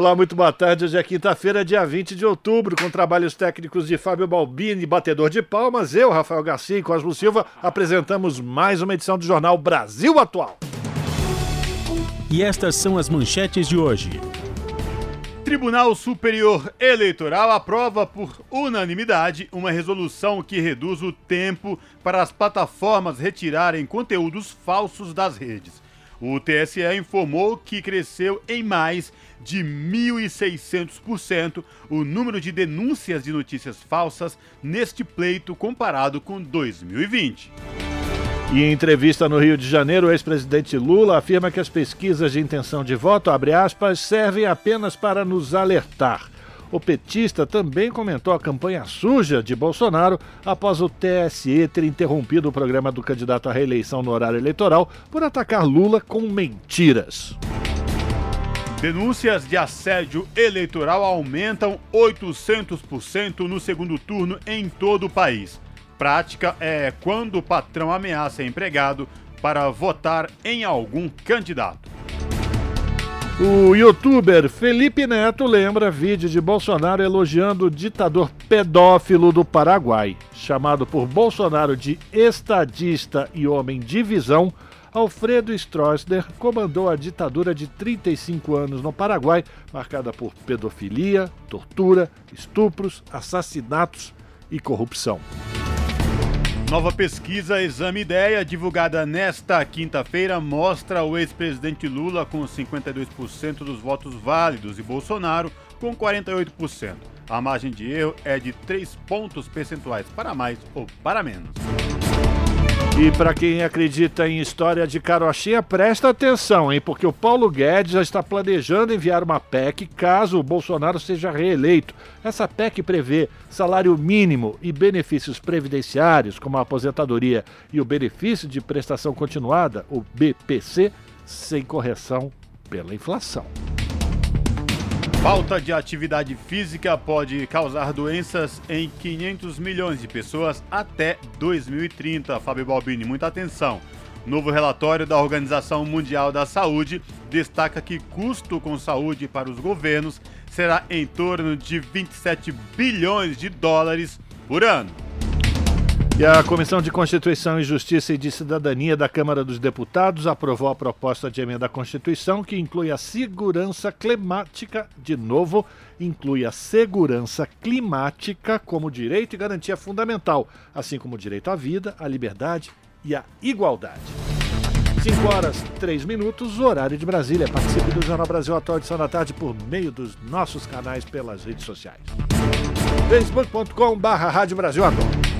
Olá, muito boa tarde. Hoje é quinta-feira, dia 20 de outubro, com trabalhos técnicos de Fábio Balbini, batedor de palmas. Eu, Rafael Garcia e Cosmo Silva, apresentamos mais uma edição do Jornal Brasil Atual. E estas são as manchetes de hoje. Tribunal Superior Eleitoral aprova por unanimidade uma resolução que reduz o tempo para as plataformas retirarem conteúdos falsos das redes. O TSE informou que cresceu em mais de 1.600% o número de denúncias de notícias falsas neste pleito comparado com 2020. E em entrevista no Rio de Janeiro, o ex-presidente Lula afirma que as pesquisas de intenção de voto, aspas, servem apenas para nos alertar. O petista também comentou a campanha suja de Bolsonaro após o TSE ter interrompido o programa do candidato à reeleição no horário eleitoral por atacar Lula com mentiras. Denúncias de assédio eleitoral aumentam 800% no segundo turno em todo o país prática é quando o patrão ameaça empregado para votar em algum candidato. O youtuber Felipe Neto lembra vídeo de Bolsonaro elogiando o ditador pedófilo do Paraguai. Chamado por Bolsonaro de estadista e homem de visão, Alfredo Stroessner comandou a ditadura de 35 anos no Paraguai, marcada por pedofilia, tortura, estupros, assassinatos e corrupção. Nova pesquisa Exame Ideia, divulgada nesta quinta-feira, mostra o ex-presidente Lula com 52% dos votos válidos e Bolsonaro com 48%. A margem de erro é de 3 pontos percentuais para mais ou para menos. E para quem acredita em história de carochinha, presta atenção, hein? Porque o Paulo Guedes já está planejando enviar uma PEC caso o Bolsonaro seja reeleito. Essa PEC prevê salário mínimo e benefícios previdenciários, como a aposentadoria e o benefício de prestação continuada, o BPC, sem correção pela inflação. Falta de atividade física pode causar doenças em 500 milhões de pessoas até 2030. Fábio Balbini, muita atenção. Novo relatório da Organização Mundial da Saúde destaca que custo com saúde para os governos será em torno de 27 bilhões de dólares por ano. E a Comissão de Constituição e Justiça e de Cidadania da Câmara dos Deputados aprovou a proposta de emenda à Constituição que inclui a segurança climática, de novo, inclui a segurança climática como direito e garantia fundamental, assim como o direito à vida, à liberdade e à igualdade. 5 horas 3 minutos, horário de Brasília. Participe do Jornal Brasil Atual edição da tarde por meio dos nossos canais pelas redes sociais. facebook.com barra Rádio Brasil Atual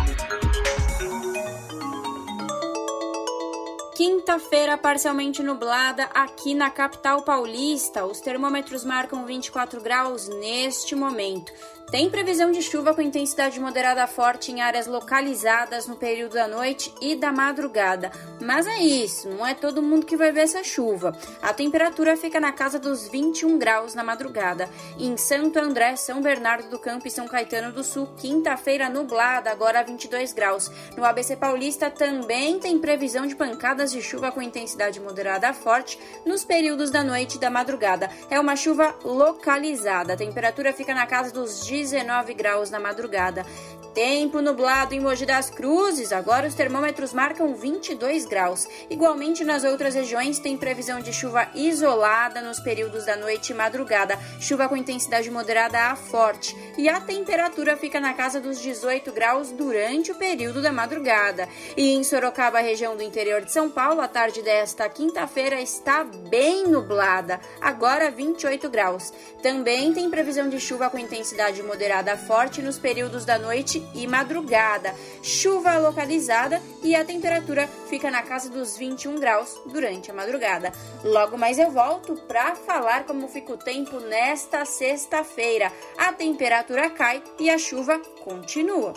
Quinta-feira parcialmente nublada aqui na capital paulista. Os termômetros marcam 24 graus neste momento. Tem previsão de chuva com intensidade moderada forte em áreas localizadas no período da noite e da madrugada. Mas é isso, não é todo mundo que vai ver essa chuva. A temperatura fica na casa dos 21 graus na madrugada. Em Santo André, São Bernardo do Campo e São Caetano do Sul, quinta-feira nublada, agora 22 graus. No ABC Paulista também tem previsão de pancadas de chuva com intensidade moderada forte nos períodos da noite e da madrugada. É uma chuva localizada. A temperatura fica na casa dos 19 graus na madrugada. Tempo nublado em Mogi das Cruzes, agora os termômetros marcam 22 graus. Igualmente nas outras regiões tem previsão de chuva isolada nos períodos da noite e madrugada, chuva com intensidade moderada a forte, e a temperatura fica na casa dos 18 graus durante o período da madrugada. E em Sorocaba, região do interior de São Paulo, a tarde desta quinta-feira está bem nublada, agora 28 graus. Também tem previsão de chuva com intensidade moderada a forte nos períodos da noite e madrugada. Chuva localizada e a temperatura fica na casa dos 21 graus durante a madrugada. Logo mais eu volto para falar como fica o tempo nesta sexta-feira. A temperatura cai e a chuva continua.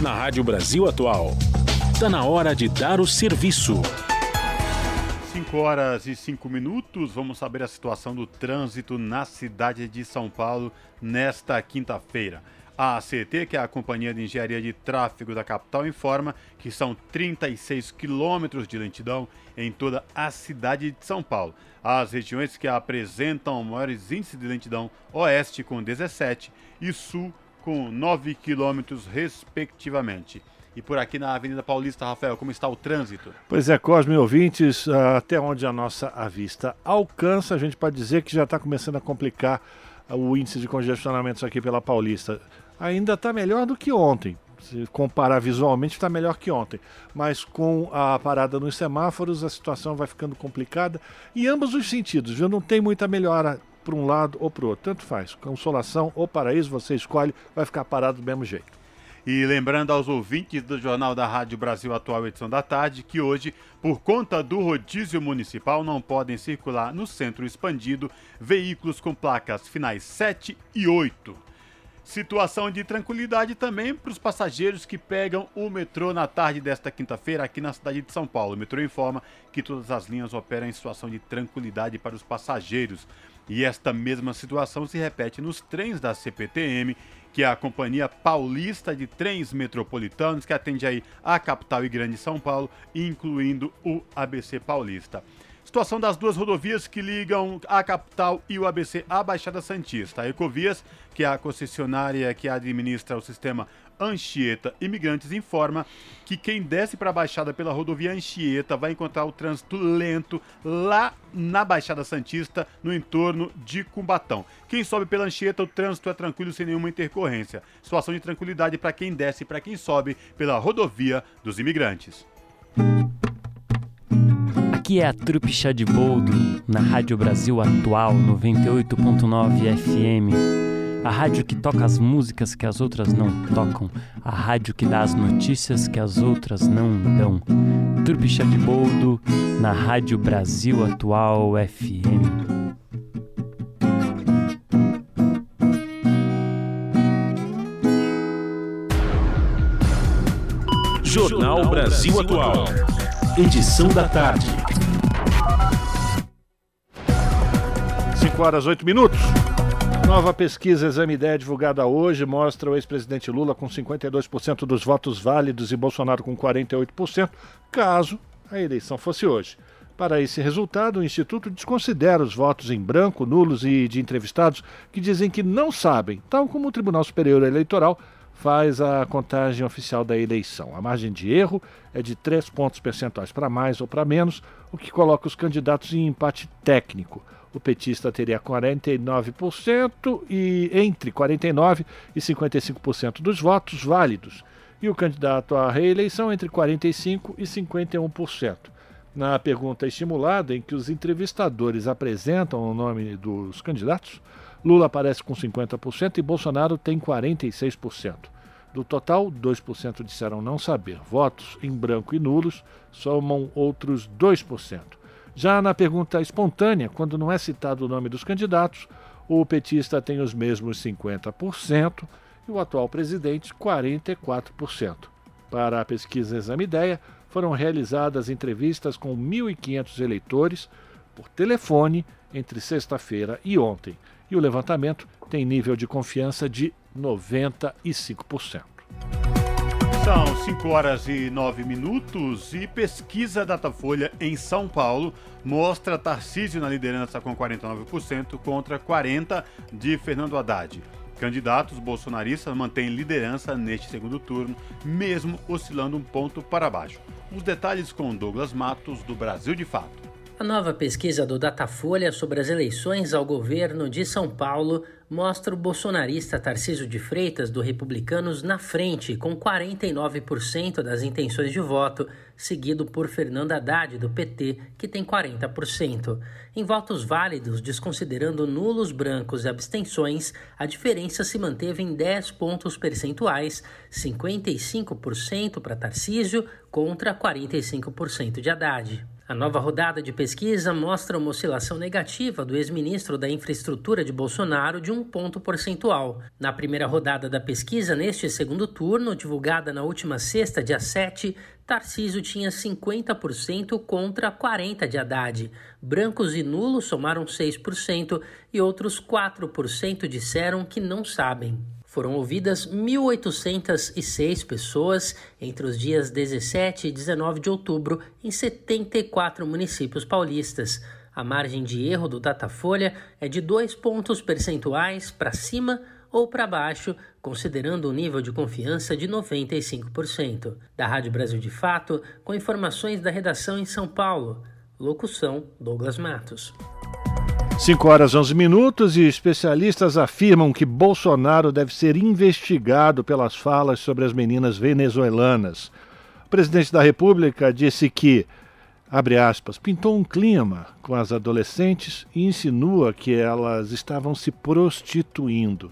Na Rádio Brasil Atual, está na hora de dar o serviço. 5 horas e 5 minutos, vamos saber a situação do trânsito na cidade de São Paulo nesta quinta-feira. A ACT, que é a Companhia de Engenharia de Tráfego da capital, informa que são 36 quilômetros de lentidão em toda a cidade de São Paulo. As regiões que apresentam maiores índices de lentidão, oeste com 17 e sul com 9 quilômetros, respectivamente. E por aqui na Avenida Paulista, Rafael, como está o trânsito? Pois é, Cosme ouvintes, ah, até onde a nossa a vista alcança, a gente pode dizer que já está começando a complicar ah, o índice de congestionamentos aqui pela Paulista. Ainda está melhor do que ontem. Se comparar visualmente, está melhor que ontem. Mas com a parada nos semáforos, a situação vai ficando complicada. Em ambos os sentidos, viu? Não tem muita melhora para um lado ou para o outro. Tanto faz. Consolação ou paraíso, você escolhe, vai ficar parado do mesmo jeito. E lembrando aos ouvintes do Jornal da Rádio Brasil Atual edição da tarde que hoje, por conta do rodízio municipal, não podem circular no centro expandido veículos com placas finais 7 e 8. Situação de tranquilidade também para os passageiros que pegam o metrô na tarde desta quinta-feira aqui na cidade de São Paulo. O metrô informa que todas as linhas operam em situação de tranquilidade para os passageiros. E esta mesma situação se repete nos trens da CPTM que é a Companhia Paulista de Trens Metropolitanos, que atende aí a capital e grande São Paulo, incluindo o ABC Paulista. Situação das duas rodovias que ligam a capital e o ABC à Baixada Santista. A Ecovias, que é a concessionária que administra o sistema Anchieta Imigrantes informa que quem desce para a Baixada pela rodovia Anchieta vai encontrar o trânsito lento lá na Baixada Santista, no entorno de Cumbatão. Quem sobe pela Anchieta, o trânsito é tranquilo sem nenhuma intercorrência. Situação de tranquilidade para quem desce e para quem sobe pela rodovia dos imigrantes. Aqui é a Trupe Chá de Boldo, na Rádio Brasil Atual 98.9 FM. A rádio que toca as músicas que as outras não tocam. A rádio que dá as notícias que as outras não dão. Turbi de Boldo, na Rádio Brasil Atual FM. Jornal Brasil Atual. Edição da tarde. 5 horas 8 minutos. Nova pesquisa Exame Ideia divulgada hoje mostra o ex-presidente Lula com 52% dos votos válidos e Bolsonaro com 48%, caso a eleição fosse hoje. Para esse resultado, o Instituto desconsidera os votos em branco, nulos e de entrevistados que dizem que não sabem, tal como o Tribunal Superior Eleitoral faz a contagem oficial da eleição. A margem de erro é de 3 pontos percentuais para mais ou para menos, o que coloca os candidatos em empate técnico o petista teria 49% e entre 49 e 55% dos votos válidos, e o candidato à reeleição entre 45 e 51%. Na pergunta estimulada, em que os entrevistadores apresentam o nome dos candidatos, Lula aparece com 50% e Bolsonaro tem 46%. Do total, 2% disseram não saber. Votos em branco e nulos somam outros 2%. Já na pergunta espontânea, quando não é citado o nome dos candidatos, o petista tem os mesmos 50% e o atual presidente 44%. Para a pesquisa Exame Ideia, foram realizadas entrevistas com 1.500 eleitores por telefone entre sexta-feira e ontem, e o levantamento tem nível de confiança de 95%. São 5 horas e 9 minutos e pesquisa Datafolha em São Paulo mostra Tarcísio na liderança com 49% contra 40% de Fernando Haddad. Candidatos bolsonaristas mantêm liderança neste segundo turno, mesmo oscilando um ponto para baixo. Os detalhes com Douglas Matos, do Brasil de Fato. A nova pesquisa do Datafolha sobre as eleições ao governo de São Paulo mostra o bolsonarista Tarciso de Freitas, do Republicanos, na frente, com 49% das intenções de voto, seguido por Fernando Haddad, do PT, que tem 40%. Em votos válidos, desconsiderando nulos brancos e abstenções, a diferença se manteve em 10 pontos percentuais, 55% para Tarcísio contra 45% de Haddad. A nova rodada de pesquisa mostra uma oscilação negativa do ex-ministro da Infraestrutura de Bolsonaro de um ponto percentual. Na primeira rodada da pesquisa, neste segundo turno, divulgada na última sexta, dia 7, Tarcísio tinha 50% contra 40% de Haddad. Brancos e nulos somaram 6% e outros 4% disseram que não sabem. Foram ouvidas 1.806 pessoas entre os dias 17 e 19 de outubro em 74 municípios paulistas. A margem de erro do Datafolha é de dois pontos percentuais para cima ou para baixo, considerando o nível de confiança de 95%. Da Rádio Brasil de Fato, com informações da redação em São Paulo. Locução: Douglas Matos. 5 horas 11 minutos e especialistas afirmam que Bolsonaro deve ser investigado pelas falas sobre as meninas venezuelanas. O presidente da República disse que, abre aspas, pintou um clima com as adolescentes e insinua que elas estavam se prostituindo.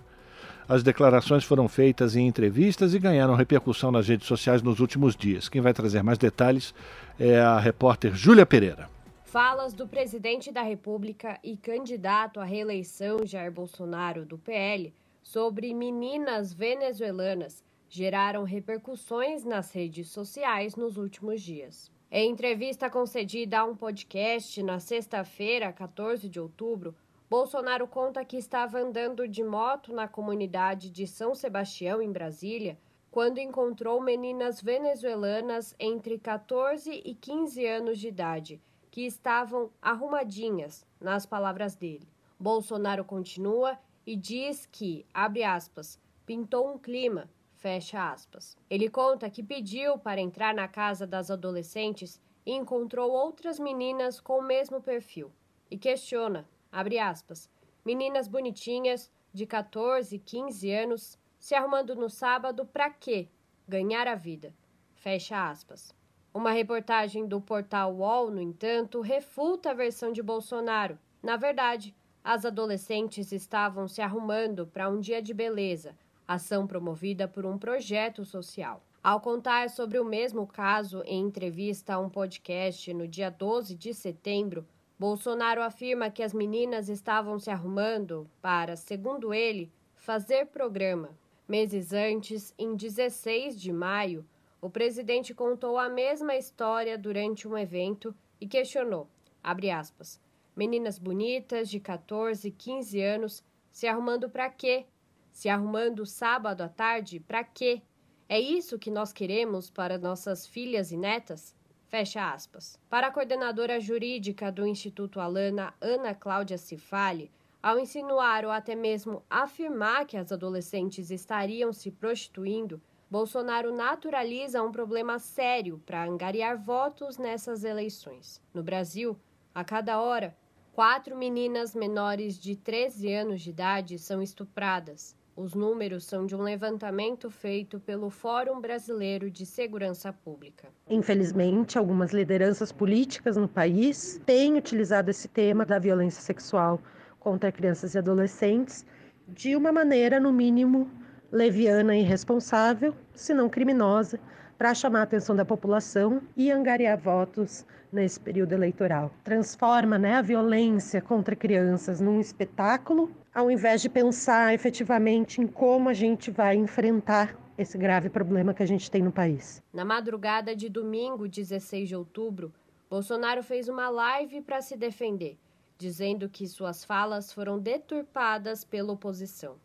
As declarações foram feitas em entrevistas e ganharam repercussão nas redes sociais nos últimos dias. Quem vai trazer mais detalhes é a repórter Júlia Pereira. Falas do presidente da República e candidato à reeleição Jair Bolsonaro do PL sobre meninas venezuelanas geraram repercussões nas redes sociais nos últimos dias. Em entrevista concedida a um podcast na sexta-feira, 14 de outubro, Bolsonaro conta que estava andando de moto na comunidade de São Sebastião, em Brasília, quando encontrou meninas venezuelanas entre 14 e 15 anos de idade que estavam arrumadinhas, nas palavras dele. Bolsonaro continua e diz que, abre aspas, pintou um clima, fecha aspas. Ele conta que pediu para entrar na casa das adolescentes e encontrou outras meninas com o mesmo perfil. E questiona, abre aspas, meninas bonitinhas, de 14, 15 anos, se arrumando no sábado para quê? Ganhar a vida. Fecha aspas. Uma reportagem do portal UOL, no entanto, refuta a versão de Bolsonaro. Na verdade, as adolescentes estavam se arrumando para um dia de beleza, ação promovida por um projeto social. Ao contar sobre o mesmo caso em entrevista a um podcast no dia 12 de setembro, Bolsonaro afirma que as meninas estavam se arrumando para, segundo ele, fazer programa. Meses antes, em 16 de maio, o presidente contou a mesma história durante um evento e questionou, aspas, meninas bonitas de 14, 15 anos se arrumando para quê? Se arrumando sábado à tarde para quê? É isso que nós queremos para nossas filhas e netas? Fecha aspas. Para a coordenadora jurídica do Instituto Alana, Ana Cláudia Cifali, ao insinuar ou até mesmo afirmar que as adolescentes estariam se prostituindo, Bolsonaro naturaliza um problema sério para angariar votos nessas eleições. No Brasil, a cada hora, quatro meninas menores de 13 anos de idade são estupradas. Os números são de um levantamento feito pelo Fórum Brasileiro de Segurança Pública. Infelizmente, algumas lideranças políticas no país têm utilizado esse tema da violência sexual contra crianças e adolescentes de uma maneira, no mínimo, leviana e irresponsável, se não criminosa, para chamar a atenção da população e angariar votos nesse período eleitoral. Transforma né, a violência contra crianças num espetáculo, ao invés de pensar efetivamente em como a gente vai enfrentar esse grave problema que a gente tem no país. Na madrugada de domingo, 16 de outubro, Bolsonaro fez uma live para se defender, dizendo que suas falas foram deturpadas pela oposição.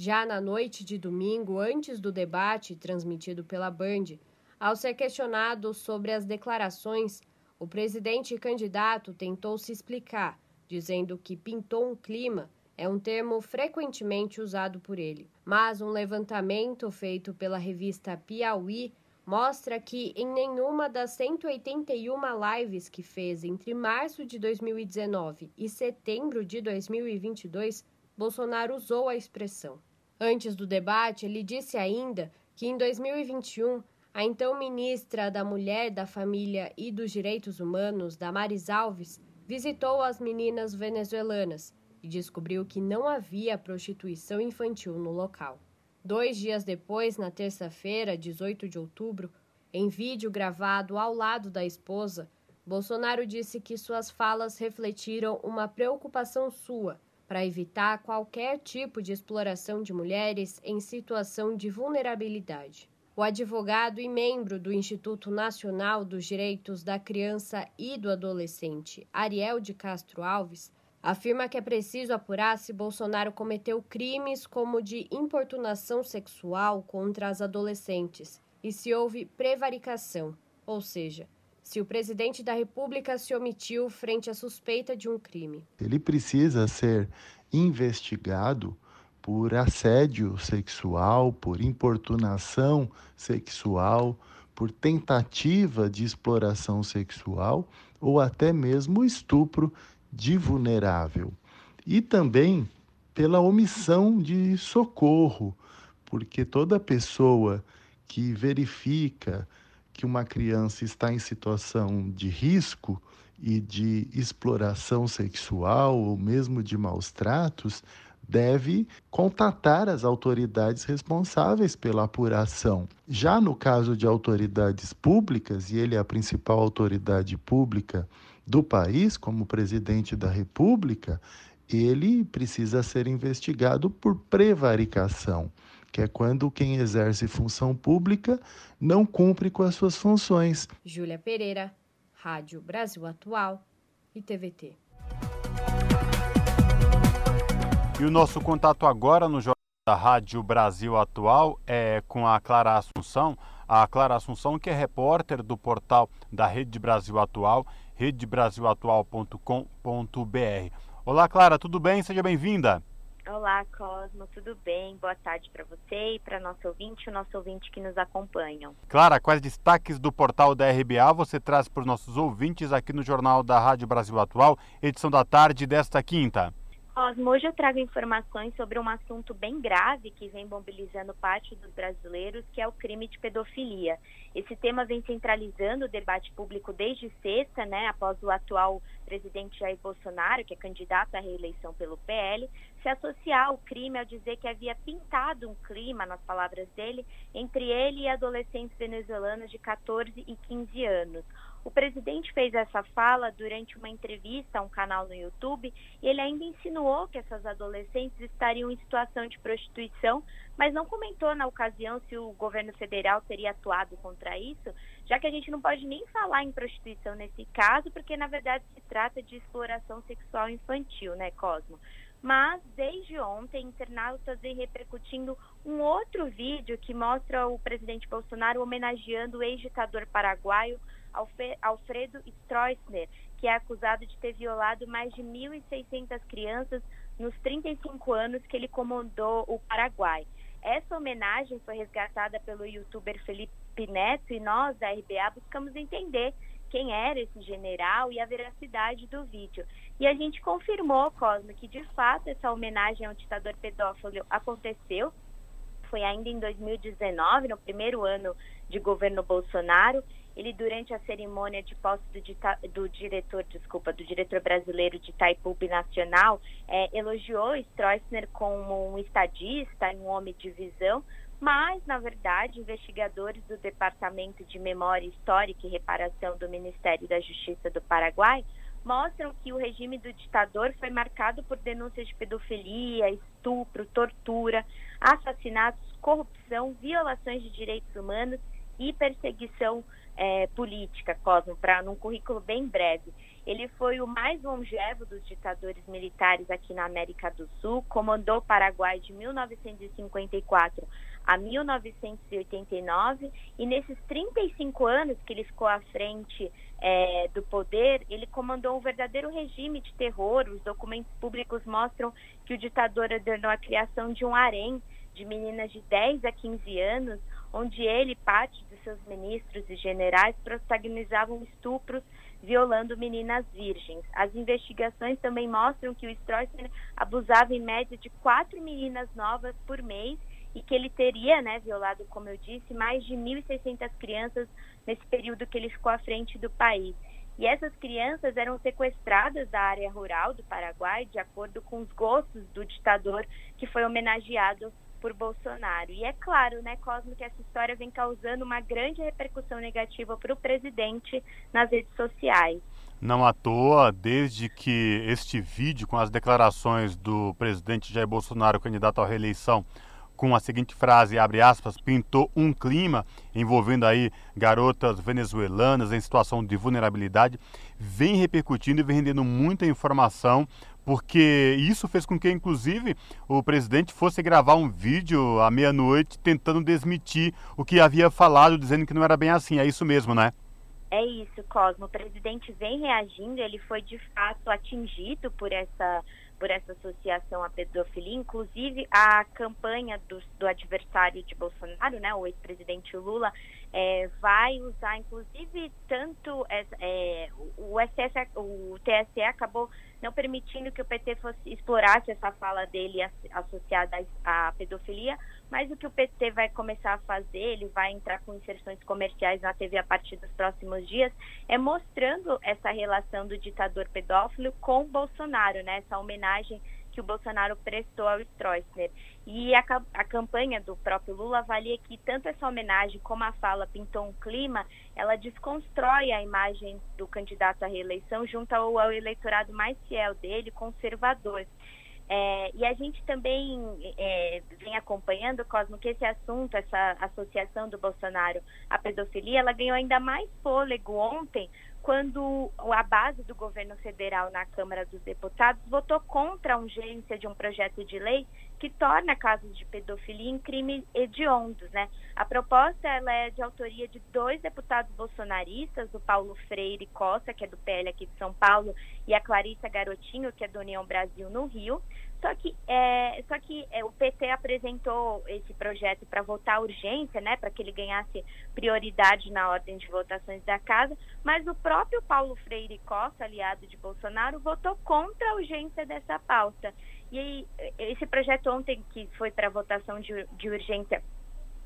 Já na noite de domingo, antes do debate transmitido pela Band, ao ser questionado sobre as declarações, o presidente candidato tentou se explicar, dizendo que pintou um clima é um termo frequentemente usado por ele. Mas um levantamento feito pela revista Piauí mostra que em nenhuma das 181 lives que fez entre março de 2019 e setembro de 2022, Bolsonaro usou a expressão. Antes do debate, ele disse ainda que em 2021 a então ministra da Mulher, da Família e dos Direitos Humanos, Damares Alves, visitou as meninas venezuelanas e descobriu que não havia prostituição infantil no local. Dois dias depois, na terça-feira, 18 de outubro, em vídeo gravado ao lado da esposa, Bolsonaro disse que suas falas refletiram uma preocupação sua para evitar qualquer tipo de exploração de mulheres em situação de vulnerabilidade. O advogado e membro do Instituto Nacional dos Direitos da Criança e do Adolescente, Ariel de Castro Alves, afirma que é preciso apurar se Bolsonaro cometeu crimes como de importunação sexual contra as adolescentes e se houve prevaricação, ou seja, se o presidente da República se omitiu frente à suspeita de um crime. Ele precisa ser investigado por assédio sexual, por importunação sexual, por tentativa de exploração sexual ou até mesmo estupro de vulnerável. E também pela omissão de socorro, porque toda pessoa que verifica que uma criança está em situação de risco e de exploração sexual ou mesmo de maus tratos, deve contatar as autoridades responsáveis pela apuração. Já no caso de autoridades públicas, e ele é a principal autoridade pública do país, como presidente da República, ele precisa ser investigado por prevaricação, que é quando quem exerce função pública não cumpre com as suas funções. Júlia Pereira, Rádio Brasil Atual e TVT. E o nosso contato agora no Jornal da Rádio Brasil Atual é com a Clara Assunção. A Clara Assunção, que é repórter do portal da Rede Brasil Atual, redebrasilatual.com.br. Olá, Clara, tudo bem? Seja bem-vinda. Olá, Cosmo, tudo bem? Boa tarde para você e para nosso ouvinte e o nosso ouvinte que nos acompanham. Clara, quais destaques do portal da RBA você traz para os nossos ouvintes aqui no Jornal da Rádio Brasil Atual, edição da tarde desta quinta? Cosmo, hoje eu trago informações sobre um assunto bem grave que vem mobilizando parte dos brasileiros, que é o crime de pedofilia. Esse tema vem centralizando o debate público desde sexta, né, após o atual presidente Jair Bolsonaro, que é candidato à reeleição pelo PL, se associar ao crime ao dizer que havia pintado um clima, nas palavras dele, entre ele e adolescentes venezuelanas de 14 e 15 anos. O presidente fez essa fala durante uma entrevista a um canal no YouTube e ele ainda insinuou que essas adolescentes estariam em situação de prostituição, mas não comentou na ocasião se o governo federal teria atuado contra isso, já que a gente não pode nem falar em prostituição nesse caso, porque na verdade se trata de exploração sexual infantil, né, Cosmo? Mas desde ontem, internautas vêm repercutindo um outro vídeo que mostra o presidente Bolsonaro homenageando o ex-ditador paraguaio Alfredo Stroessner, que é acusado de ter violado mais de 1.600 crianças nos 35 anos que ele comandou o Paraguai. Essa homenagem foi resgatada pelo youtuber Felipe Neto e nós, da RBA, buscamos entender quem era esse general e a veracidade do vídeo. E a gente confirmou, Cosmo, que de fato essa homenagem ao ditador pedófilo aconteceu. Foi ainda em 2019, no primeiro ano de governo Bolsonaro, ele durante a cerimônia de posse do, do diretor, desculpa, do diretor brasileiro de Itaipu Nacional, é, elogiou Stroessner como um estadista, um homem de visão, mas, na verdade, investigadores do Departamento de Memória Histórica e Reparação do Ministério da Justiça do Paraguai mostram que o regime do ditador foi marcado por denúncias de pedofilia, estupro, tortura, assassinatos, corrupção, violações de direitos humanos e perseguição é, política, Cosmo, para num currículo bem breve. Ele foi o mais longevo dos ditadores militares aqui na América do Sul, comandou o Paraguai de 1954 a 1989 e nesses 35 anos que ele ficou à frente é, do poder, ele comandou um verdadeiro regime de terror. Os documentos públicos mostram que o ditador ordenou a criação de um harém de meninas de 10 a 15 anos, onde ele, parte dos seus ministros e generais, protagonizavam estupros violando meninas virgens. As investigações também mostram que o Stroessner abusava em média de quatro meninas novas por mês e que ele teria, né, violado, como eu disse, mais de 1.600 crianças nesse período que ele ficou à frente do país. E essas crianças eram sequestradas da área rural do Paraguai, de acordo com os gostos do ditador que foi homenageado por Bolsonaro. E é claro, né, Cosmo, que essa história vem causando uma grande repercussão negativa para o presidente nas redes sociais. Não à toa, desde que este vídeo com as declarações do presidente Jair Bolsonaro, candidato à reeleição, com a seguinte frase, abre aspas, pintou um clima envolvendo aí garotas venezuelanas em situação de vulnerabilidade, vem repercutindo e vem rendendo muita informação porque isso fez com que, inclusive, o presidente fosse gravar um vídeo à meia-noite tentando desmitir o que havia falado, dizendo que não era bem assim. É isso mesmo, né? É isso, Cosmo. O presidente vem reagindo, ele foi de fato atingido por essa por essa associação à pedofilia, inclusive a campanha do, do adversário de Bolsonaro, né, o ex-presidente Lula, é, vai usar, inclusive, tanto é, o, SS, o TSE acabou não permitindo que o PT fosse explorasse essa fala dele associada à pedofilia, mas o que o PT vai começar a fazer, ele vai entrar com inserções comerciais na TV a partir dos próximos dias, é mostrando essa relação do ditador pedófilo com Bolsonaro, né? Essa homenagem que o Bolsonaro prestou ao Stroessner. E a, a, campanha do próprio Lula avalia que tanto essa homenagem como a fala pintou um clima, ela desconstrói a imagem do candidato à reeleição junto ao, ao eleitorado mais fiel dele, conservador. É, e a gente também é, vem acompanhando, Cosmo, que esse assunto, essa associação do Bolsonaro à pedofilia, ela ganhou ainda mais fôlego ontem, quando a base do governo federal na Câmara dos Deputados votou contra a urgência de um projeto de lei que torna casos de pedofilia em crimes hediondos, né? A proposta ela é de autoria de dois deputados bolsonaristas, o Paulo Freire Costa, que é do PL aqui de São Paulo, e a Clarissa Garotinho, que é do União Brasil no Rio. Só que, é, só que é, o PT apresentou esse projeto para votar urgência, né, para que ele ganhasse prioridade na ordem de votações da casa, mas o próprio Paulo Freire Costa, aliado de Bolsonaro, votou contra a urgência dessa pauta. E aí, esse projeto ontem que foi para votação de, de urgência,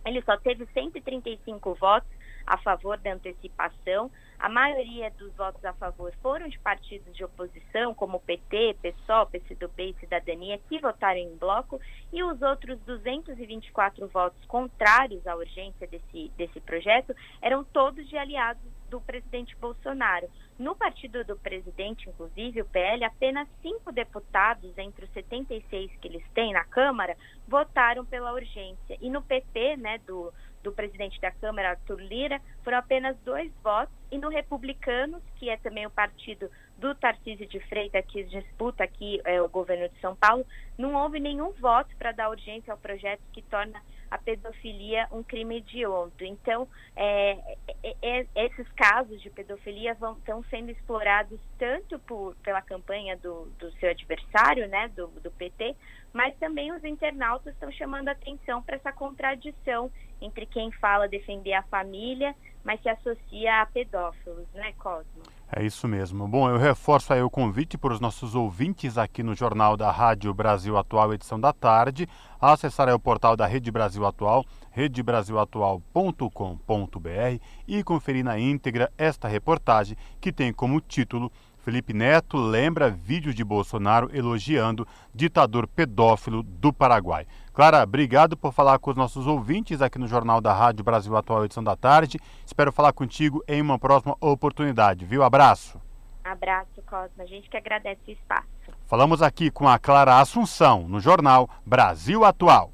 ele só teve 135 votos a favor da antecipação. A maioria dos votos a favor foram de partidos de oposição, como PT, PSOL, PCdoB e Cidadania, que votaram em bloco, e os outros 224 votos contrários à urgência desse, desse projeto eram todos de aliados do presidente Bolsonaro. No partido do presidente, inclusive, o PL, apenas cinco deputados, entre os 76 que eles têm na Câmara, votaram pela urgência. E no PT, né, do, do presidente da Câmara, Arthur Lira, foram apenas dois votos. E no Republicanos, que é também o partido do Tarcísio de Freitas, que disputa aqui é, o governo de São Paulo, não houve nenhum voto para dar urgência ao projeto que torna a pedofilia um crime hediondo. Então, é, é, é, esses casos de pedofilia vão, estão sendo explorados tanto por, pela campanha do, do seu adversário, né, do, do PT, mas também os internautas estão chamando atenção para essa contradição entre quem fala defender a família, mas se associa a pedófilos, né, Cosmo? É isso mesmo. Bom, eu reforço aí o convite para os nossos ouvintes aqui no Jornal da Rádio Brasil Atual, edição da tarde, a acessar o portal da Rede Brasil Atual, redebrasilatual.com.br e conferir na íntegra esta reportagem que tem como título Felipe Neto lembra vídeo de Bolsonaro elogiando ditador pedófilo do Paraguai. Clara, obrigado por falar com os nossos ouvintes aqui no Jornal da Rádio Brasil Atual, edição da tarde. Espero falar contigo em uma próxima oportunidade, viu? Abraço. Abraço, Cosma. A gente que agradece o espaço. Falamos aqui com a Clara Assunção, no Jornal Brasil Atual.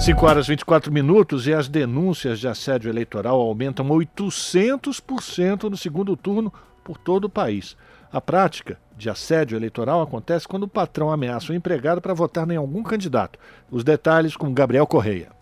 5 horas e 24 minutos e as denúncias de assédio eleitoral aumentam 800% no segundo turno por todo o país. A prática de assédio eleitoral acontece quando o patrão ameaça o empregado para votar em algum candidato. Os detalhes com Gabriel Correia.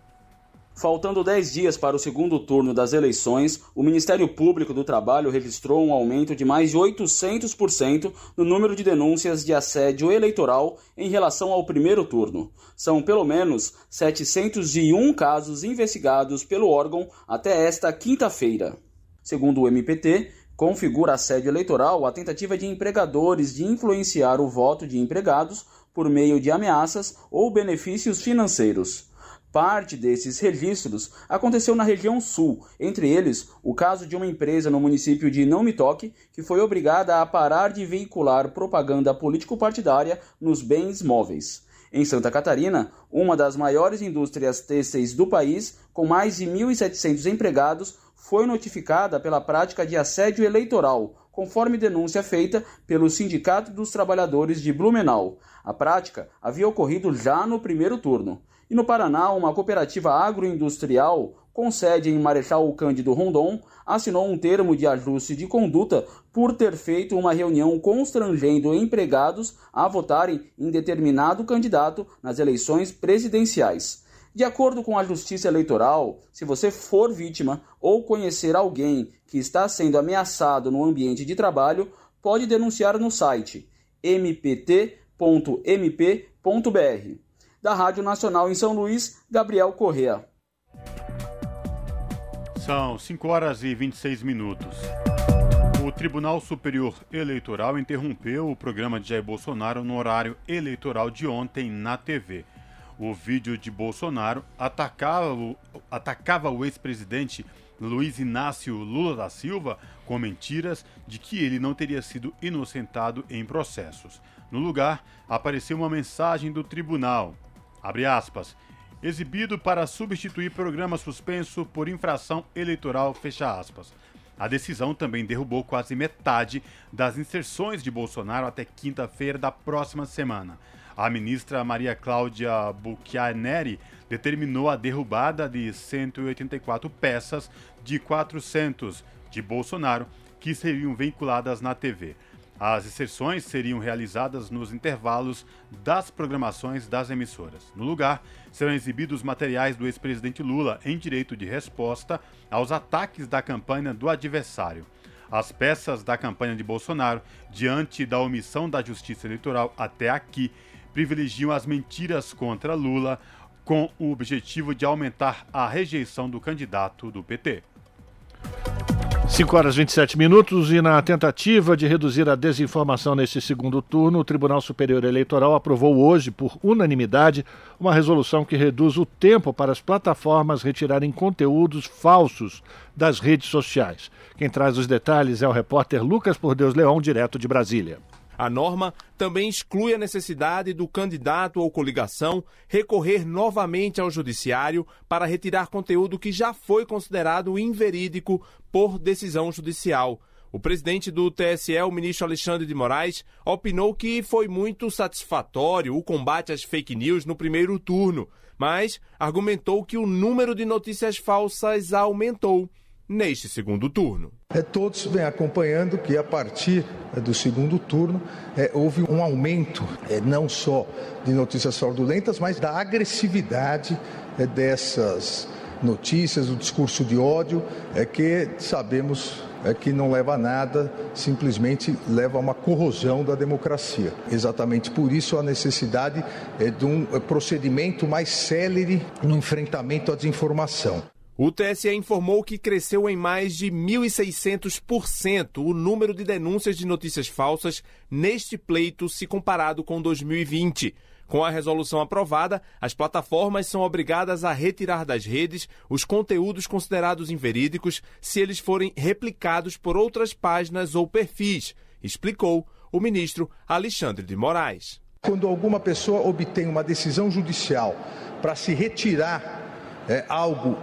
Faltando 10 dias para o segundo turno das eleições, o Ministério Público do Trabalho registrou um aumento de mais de 800% no número de denúncias de assédio eleitoral em relação ao primeiro turno. São pelo menos 701 casos investigados pelo órgão até esta quinta-feira. Segundo o MPT, configura assédio eleitoral a tentativa de empregadores de influenciar o voto de empregados por meio de ameaças ou benefícios financeiros. Parte desses registros aconteceu na região sul, entre eles o caso de uma empresa no município de Não Me Toque que foi obrigada a parar de veicular propaganda político-partidária nos bens móveis. Em Santa Catarina, uma das maiores indústrias têxteis do país, com mais de 1.700 empregados, foi notificada pela prática de assédio eleitoral, conforme denúncia feita pelo Sindicato dos Trabalhadores de Blumenau. A prática havia ocorrido já no primeiro turno. E no Paraná, uma cooperativa agroindustrial com sede em Marechal Cândido Rondon assinou um termo de ajuste de conduta por ter feito uma reunião constrangendo empregados a votarem em determinado candidato nas eleições presidenciais. De acordo com a Justiça Eleitoral, se você for vítima ou conhecer alguém que está sendo ameaçado no ambiente de trabalho, pode denunciar no site mpt.mp.br da Rádio Nacional em São Luís, Gabriel Correa. São 5 horas e 26 minutos. O Tribunal Superior Eleitoral interrompeu o programa de Jair Bolsonaro no horário eleitoral de ontem na TV. O vídeo de Bolsonaro atacava o, atacava o ex-presidente Luiz Inácio Lula da Silva com mentiras de que ele não teria sido inocentado em processos. No lugar, apareceu uma mensagem do tribunal abre aspas, exibido para substituir programa suspenso por infração eleitoral. A decisão também derrubou quase metade das inserções de Bolsonaro até quinta-feira da próxima semana. A ministra Maria Cláudia Buchianeri determinou a derrubada de 184 peças de 400 de Bolsonaro que seriam vinculadas na TV. As inserções seriam realizadas nos intervalos das programações das emissoras. No lugar, serão exibidos materiais do ex-presidente Lula em direito de resposta aos ataques da campanha do adversário. As peças da campanha de Bolsonaro, diante da omissão da Justiça Eleitoral até aqui, privilegiam as mentiras contra Lula com o objetivo de aumentar a rejeição do candidato do PT. 5 horas e 27 minutos e na tentativa de reduzir a desinformação nesse segundo turno, o Tribunal Superior Eleitoral aprovou hoje, por unanimidade, uma resolução que reduz o tempo para as plataformas retirarem conteúdos falsos das redes sociais. Quem traz os detalhes é o repórter Lucas Por Deus Leão, direto de Brasília. A norma também exclui a necessidade do candidato ou coligação recorrer novamente ao judiciário para retirar conteúdo que já foi considerado inverídico por decisão judicial. O presidente do TSE, o ministro Alexandre de Moraes, opinou que foi muito satisfatório o combate às fake news no primeiro turno, mas argumentou que o número de notícias falsas aumentou neste segundo turno. É, todos vêm acompanhando que a partir é, do segundo turno é, houve um aumento é, não só de notícias fraudulentas, mas da agressividade é, dessas notícias, o discurso de ódio, é que sabemos é que não leva a nada, simplesmente leva a uma corrosão da democracia. Exatamente por isso a necessidade é de um procedimento mais célere no enfrentamento à desinformação. O TSE informou que cresceu em mais de 1.600% o número de denúncias de notícias falsas neste pleito se comparado com 2020. Com a resolução aprovada, as plataformas são obrigadas a retirar das redes os conteúdos considerados inverídicos se eles forem replicados por outras páginas ou perfis, explicou o ministro Alexandre de Moraes. Quando alguma pessoa obtém uma decisão judicial para se retirar é, algo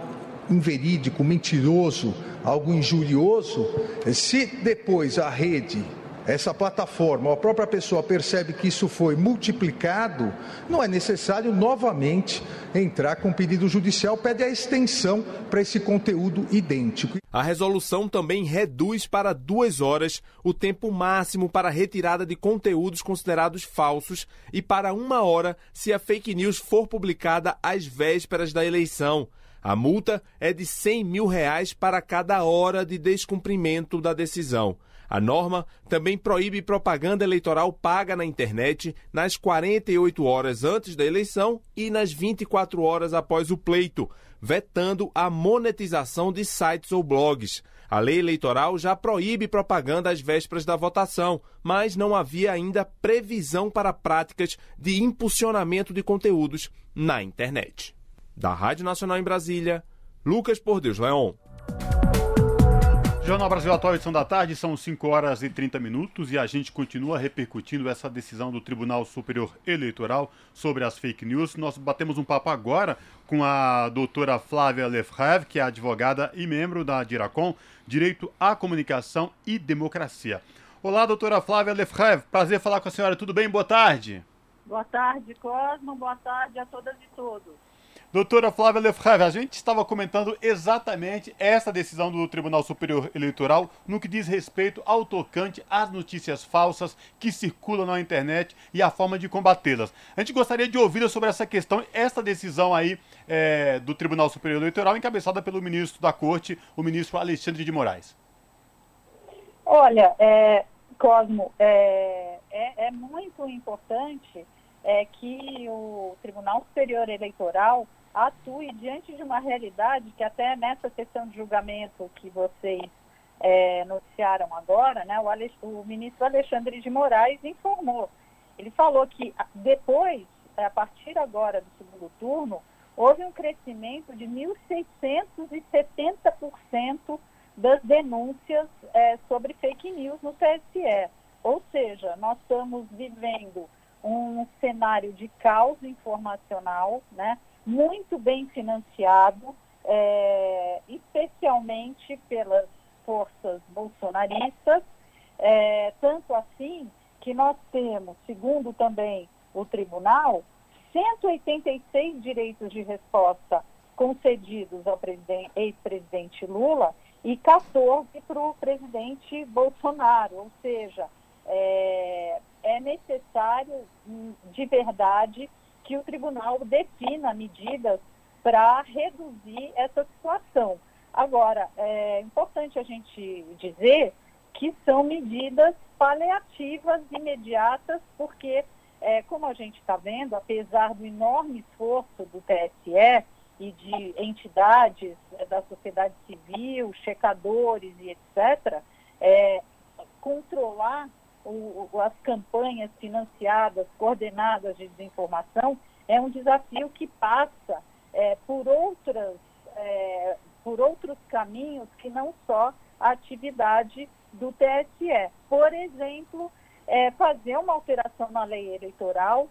inverídico, mentiroso, algo injurioso, se depois a rede essa plataforma, a própria pessoa percebe que isso foi multiplicado, não é necessário novamente entrar com pedido judicial, pede a extensão para esse conteúdo idêntico. A resolução também reduz para duas horas o tempo máximo para retirada de conteúdos considerados falsos e para uma hora se a fake news for publicada às vésperas da eleição. A multa é de 100 mil reais para cada hora de descumprimento da decisão. A norma também proíbe propaganda eleitoral paga na internet nas 48 horas antes da eleição e nas 24 horas após o pleito, vetando a monetização de sites ou blogs. A lei eleitoral já proíbe propaganda às vésperas da votação, mas não havia ainda previsão para práticas de impulsionamento de conteúdos na internet. Da Rádio Nacional em Brasília, Lucas Por Deus Leon. Jornal Brasil Atual, edição da tarde, são 5 horas e 30 minutos e a gente continua repercutindo essa decisão do Tribunal Superior Eleitoral sobre as fake news. Nós batemos um papo agora com a doutora Flávia Lefreve, que é advogada e membro da Diracom, Direito à Comunicação e Democracia. Olá, doutora Flávia Lefreve, prazer falar com a senhora, tudo bem? Boa tarde. Boa tarde, Cosmo, boa tarde a todas e todos. Doutora Flávia Lefrave, a gente estava comentando exatamente essa decisão do Tribunal Superior Eleitoral no que diz respeito ao tocante às notícias falsas que circulam na internet e a forma de combatê-las. A gente gostaria de ouvir sobre essa questão, essa decisão aí é, do Tribunal Superior Eleitoral, encabeçada pelo ministro da Corte, o ministro Alexandre de Moraes. Olha, é, Cosmo, é, é, é muito importante é, que o Tribunal Superior Eleitoral atue diante de uma realidade que até nessa sessão de julgamento que vocês é, noticiaram agora, né, o, o, ministro Alexandre de Moraes informou. Ele falou que depois, a partir agora do segundo turno, houve um crescimento de 1.670% das denúncias é, sobre fake news no TSE. Ou seja, nós estamos vivendo um cenário de caos informacional, né? Muito bem financiado, é, especialmente pelas forças bolsonaristas, é, tanto assim que nós temos, segundo também o tribunal, 186 direitos de resposta concedidos ao ex-presidente Lula e 14 para o presidente Bolsonaro, ou seja, é, é necessário hum, de verdade que o tribunal defina medidas para reduzir essa situação. Agora, é importante a gente dizer que são medidas paliativas imediatas, porque, é, como a gente está vendo, apesar do enorme esforço do TSE e de entidades é, da sociedade civil, checadores e etc., é, controlar o, as campanhas financiadas, coordenadas de desinformação, é um desafio que passa é, por, outras, é, por outros caminhos que não só a atividade do TSE. Por exemplo, é, fazer uma alteração na lei eleitoral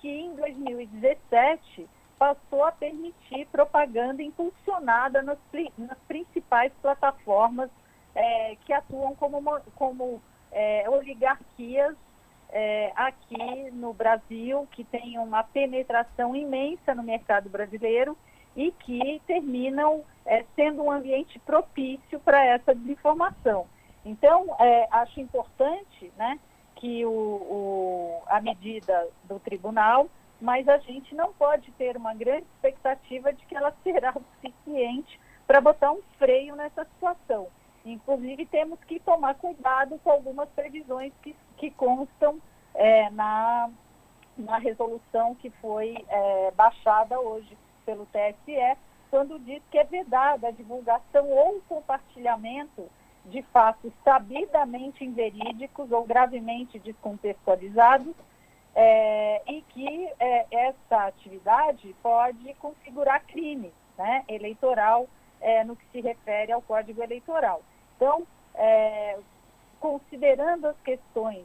que em 2017 passou a permitir propaganda impulsionada nas, nas principais plataformas é, que atuam como, como é, oligarquias é, aqui no Brasil, que tem uma penetração imensa no mercado brasileiro e que terminam é, sendo um ambiente propício para essa desinformação. Então, é, acho importante né, que o, o, a medida do tribunal, mas a gente não pode ter uma grande expectativa de que ela será o suficiente para botar um freio nessa situação. Inclusive, temos que tomar cuidado com algumas previsões que, que constam é, na, na resolução que foi é, baixada hoje pelo TSE, quando diz que é vedada a divulgação ou compartilhamento de fatos sabidamente inverídicos ou gravemente descontextualizados é, e que é, essa atividade pode configurar crime né, eleitoral é, no que se refere ao Código Eleitoral. Então, é, considerando as questões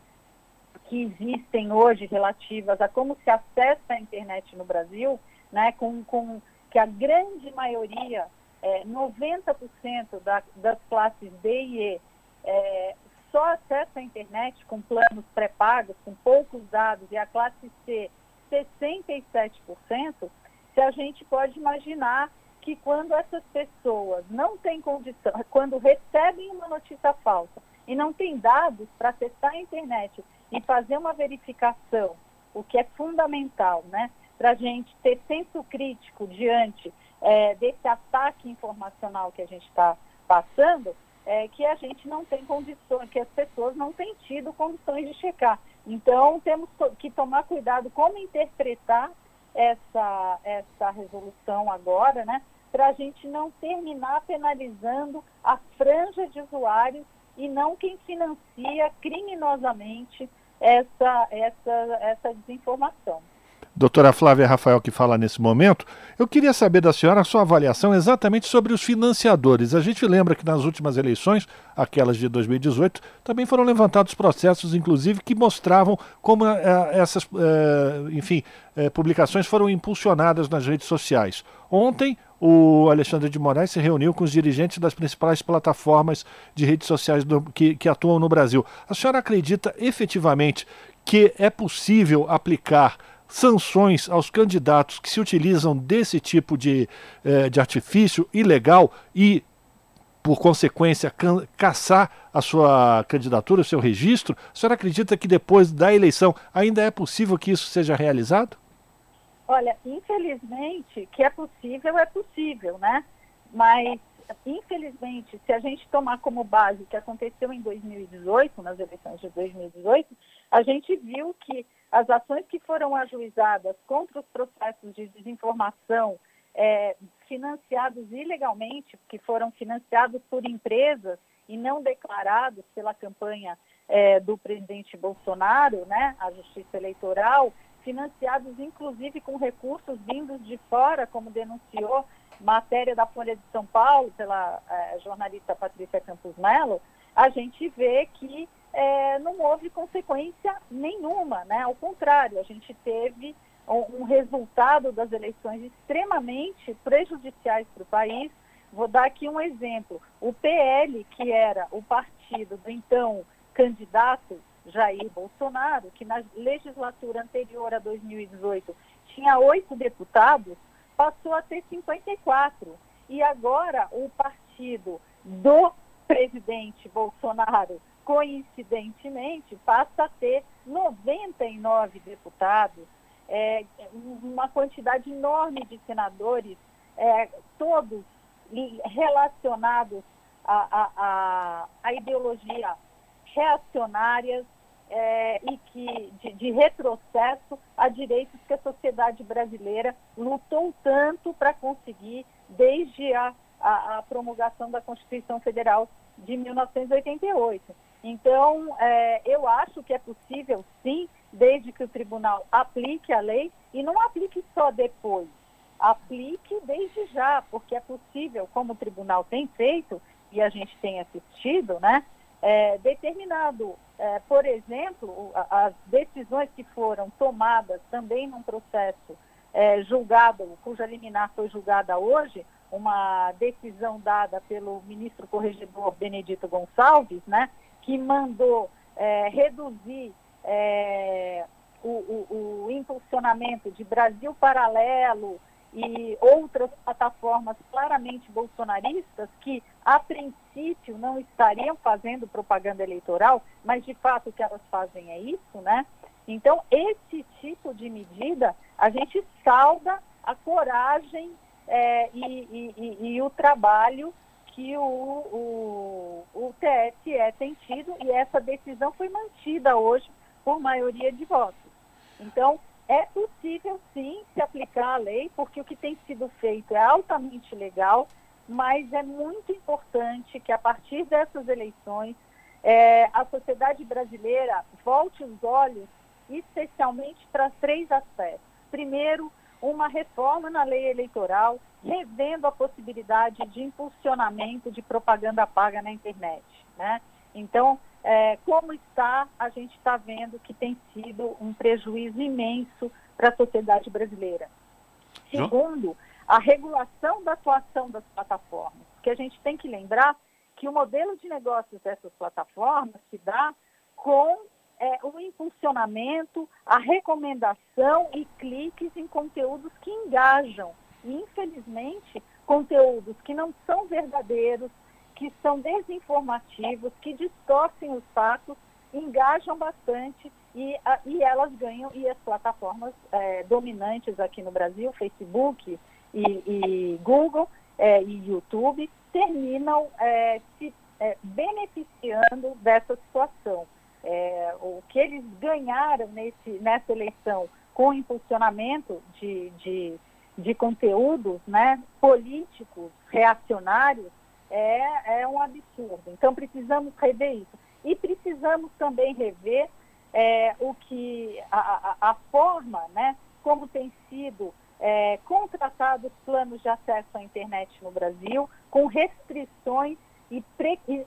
que existem hoje relativas a como se acessa a internet no Brasil, né, com, com que a grande maioria, é, 90% da, das classes D e E, é, só acessa a internet com planos pré-pagos, com poucos dados, e a classe C 67%, se a gente pode imaginar que quando essas pessoas não têm condição, quando recebem uma notícia falsa e não têm dados para acessar a internet e fazer uma verificação, o que é fundamental, né? Para a gente ter senso crítico diante é, desse ataque informacional que a gente está passando, é, que a gente não tem condições, que as pessoas não têm tido condições de checar. Então, temos que tomar cuidado como interpretar essa, essa resolução agora, né? Para a gente não terminar penalizando a franja de usuários e não quem financia criminosamente essa, essa, essa desinformação doutora Flávia Rafael, que fala nesse momento, eu queria saber da senhora a sua avaliação exatamente sobre os financiadores. A gente lembra que nas últimas eleições, aquelas de 2018, também foram levantados processos, inclusive, que mostravam como é, essas, é, enfim, é, publicações foram impulsionadas nas redes sociais. Ontem, o Alexandre de Moraes se reuniu com os dirigentes das principais plataformas de redes sociais do, que, que atuam no Brasil. A senhora acredita efetivamente que é possível aplicar sanções aos candidatos que se utilizam desse tipo de, eh, de artifício ilegal e, por consequência, ca caçar a sua candidatura, o seu registro? A senhora acredita que depois da eleição ainda é possível que isso seja realizado? Olha, infelizmente, que é possível, é possível, né? Mas, infelizmente, se a gente tomar como base o que aconteceu em 2018, nas eleições de 2018, a gente viu que as ações que foram ajuizadas contra os processos de desinformação é, financiados ilegalmente, que foram financiados por empresas e não declarados pela campanha é, do presidente Bolsonaro, né, a Justiça Eleitoral, financiados inclusive com recursos vindos de fora, como denunciou matéria da Folha de São Paulo pela é, jornalista Patrícia Campos Melo, a gente vê que é, não houve consequência nenhuma, né? Ao contrário, a gente teve um, um resultado das eleições extremamente prejudiciais para o país. Vou dar aqui um exemplo. O PL, que era o partido do então candidato Jair Bolsonaro, que na legislatura anterior a 2018 tinha oito deputados, passou a ter 54. E agora o partido do presidente Bolsonaro coincidentemente, passa a ter 99 deputados, é, uma quantidade enorme de senadores, é, todos relacionados à, ideologia reacionárias é, e que de, de, retrocesso a direitos que a sociedade brasileira lutou tanto para conseguir desde a, a, a promulgação da Constituição Federal de 1988. Então, é, eu acho que é possível, sim, desde que o tribunal aplique a lei e não aplique só depois. Aplique desde já, porque é possível, como o tribunal tem feito e a gente tem assistido, né? É, determinado, é, por exemplo, as decisões que foram tomadas também num processo é, julgado, cuja liminar foi julgada hoje, uma decisão dada pelo ministro corregedor Benedito Gonçalves, né? Que mandou é, reduzir é, o, o, o, impulsionamento de Brasil Paralelo e outras plataformas claramente bolsonaristas que, a princípio, não estariam fazendo propaganda eleitoral, mas de fato o que elas fazem é isso, né? Então, esse tipo de medida, a gente salda a coragem é, e, e, e, e o trabalho que o, o, o TSE tem tido e essa decisão foi mantida hoje por maioria de votos. Então, é possível sim se aplicar a lei, porque o que tem sido feito é altamente legal, mas é muito importante que a partir dessas eleições é, a sociedade brasileira volte os olhos especialmente para três aspectos. Primeiro, uma reforma na lei eleitoral, revendo a possibilidade de impulsionamento de propaganda paga na internet. Né? Então, é, como está, a gente está vendo que tem sido um prejuízo imenso para a sociedade brasileira. Segundo, a regulação da atuação das plataformas, porque a gente tem que lembrar que o modelo de negócios dessas plataformas se dá com é, o impulsionamento, a recomendação e cliques em conteúdos que engajam. E, infelizmente, conteúdos que não são verdadeiros, que são desinformativos, que distorcem os fatos, engajam bastante e, a, e elas ganham, e as plataformas é, dominantes aqui no Brasil, Facebook e, e Google é, e YouTube, terminam é, se é, beneficiando dessa situação. É, o que eles ganharam nesse, nessa eleição com impulsionamento de, de, de conteúdos né, políticos reacionários é, é um absurdo. Então precisamos rever isso. E precisamos também rever é, o que a, a, a, forma, né, como tem sido é, contratados planos de acesso à internet no Brasil, com restrições e, pre, e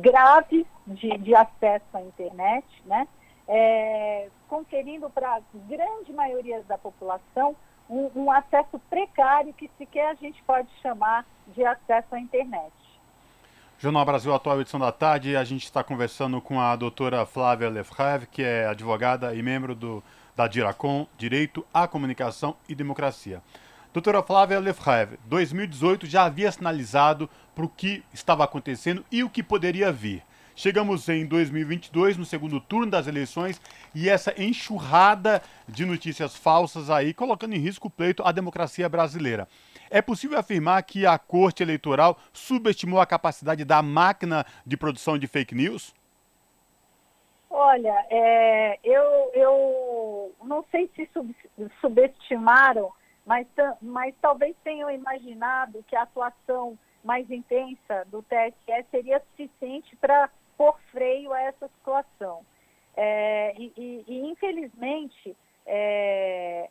graves de, de, acesso à internet, né, é, conferindo para a grande maioria da população um, um acesso precário que sequer a gente pode chamar de acesso à internet. Jornal Brasil Atual, edição da tarde. A gente está conversando com a doutora Flávia Lefrave, que é advogada e membro do, da DIRACOM, Direito à Comunicação e Democracia. Doutora Flávia Lefrave, 2018 já havia sinalizado para o que estava acontecendo e o que poderia vir. Chegamos em 2022, no segundo turno das eleições, e essa enxurrada de notícias falsas aí, colocando em risco o pleito à democracia brasileira. É possível afirmar que a Corte Eleitoral subestimou a capacidade da máquina de produção de fake news? Olha, é, eu, eu não sei se sub, subestimaram, mas, mas talvez tenham imaginado que a atuação mais intensa do TSE seria suficiente para pôr freio a essa situação. É, e, e, e, infelizmente, é,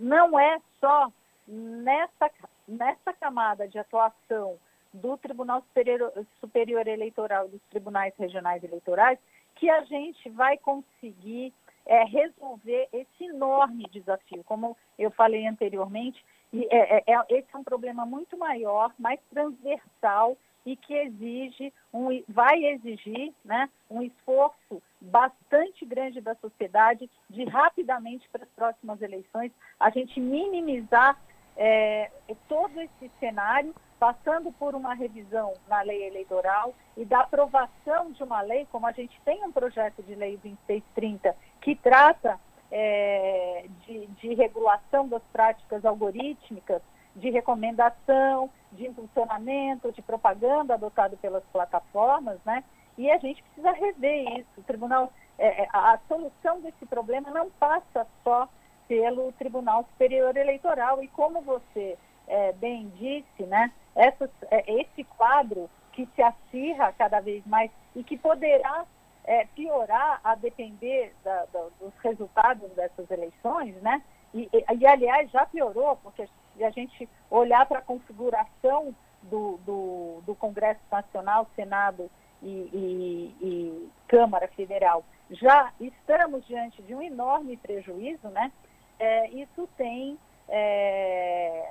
não é só nessa, nessa camada de atuação do Tribunal Superior, Superior Eleitoral, dos tribunais regionais eleitorais, que a gente vai conseguir é, resolver esse enorme desafio. Como eu falei anteriormente, é, é, é, esse é um problema muito maior, mais transversal e que exige um, vai exigir né, um esforço bastante grande da sociedade de rapidamente para as próximas eleições a gente minimizar é, todo esse cenário, passando por uma revisão na lei eleitoral e da aprovação de uma lei, como a gente tem um projeto de lei 2630 que trata é, de, de regulação das práticas algorítmicas, de recomendação, de impulsionamento, de propaganda adotado pelas plataformas, né? E a gente precisa rever isso. O tribunal, é, é a solução desse problema não passa só pelo Tribunal Superior Eleitoral. E como você é, bem disse, né, é, esse quadro que se acirra cada vez mais e que poderá é, piorar a depender da, da, dos resultados dessas eleições, né? E, e, e, aliás, já piorou, porque se a gente olhar para a configuração do, do, do, Congresso Nacional, Senado e, e Câmara Federal, já estamos diante de um enorme prejuízo, né? é, isso tem, é,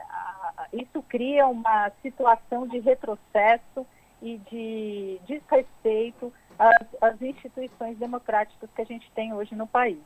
isso cria uma situação de retrocesso e de desrespeito às, às instituições democráticas que a gente tem hoje no país.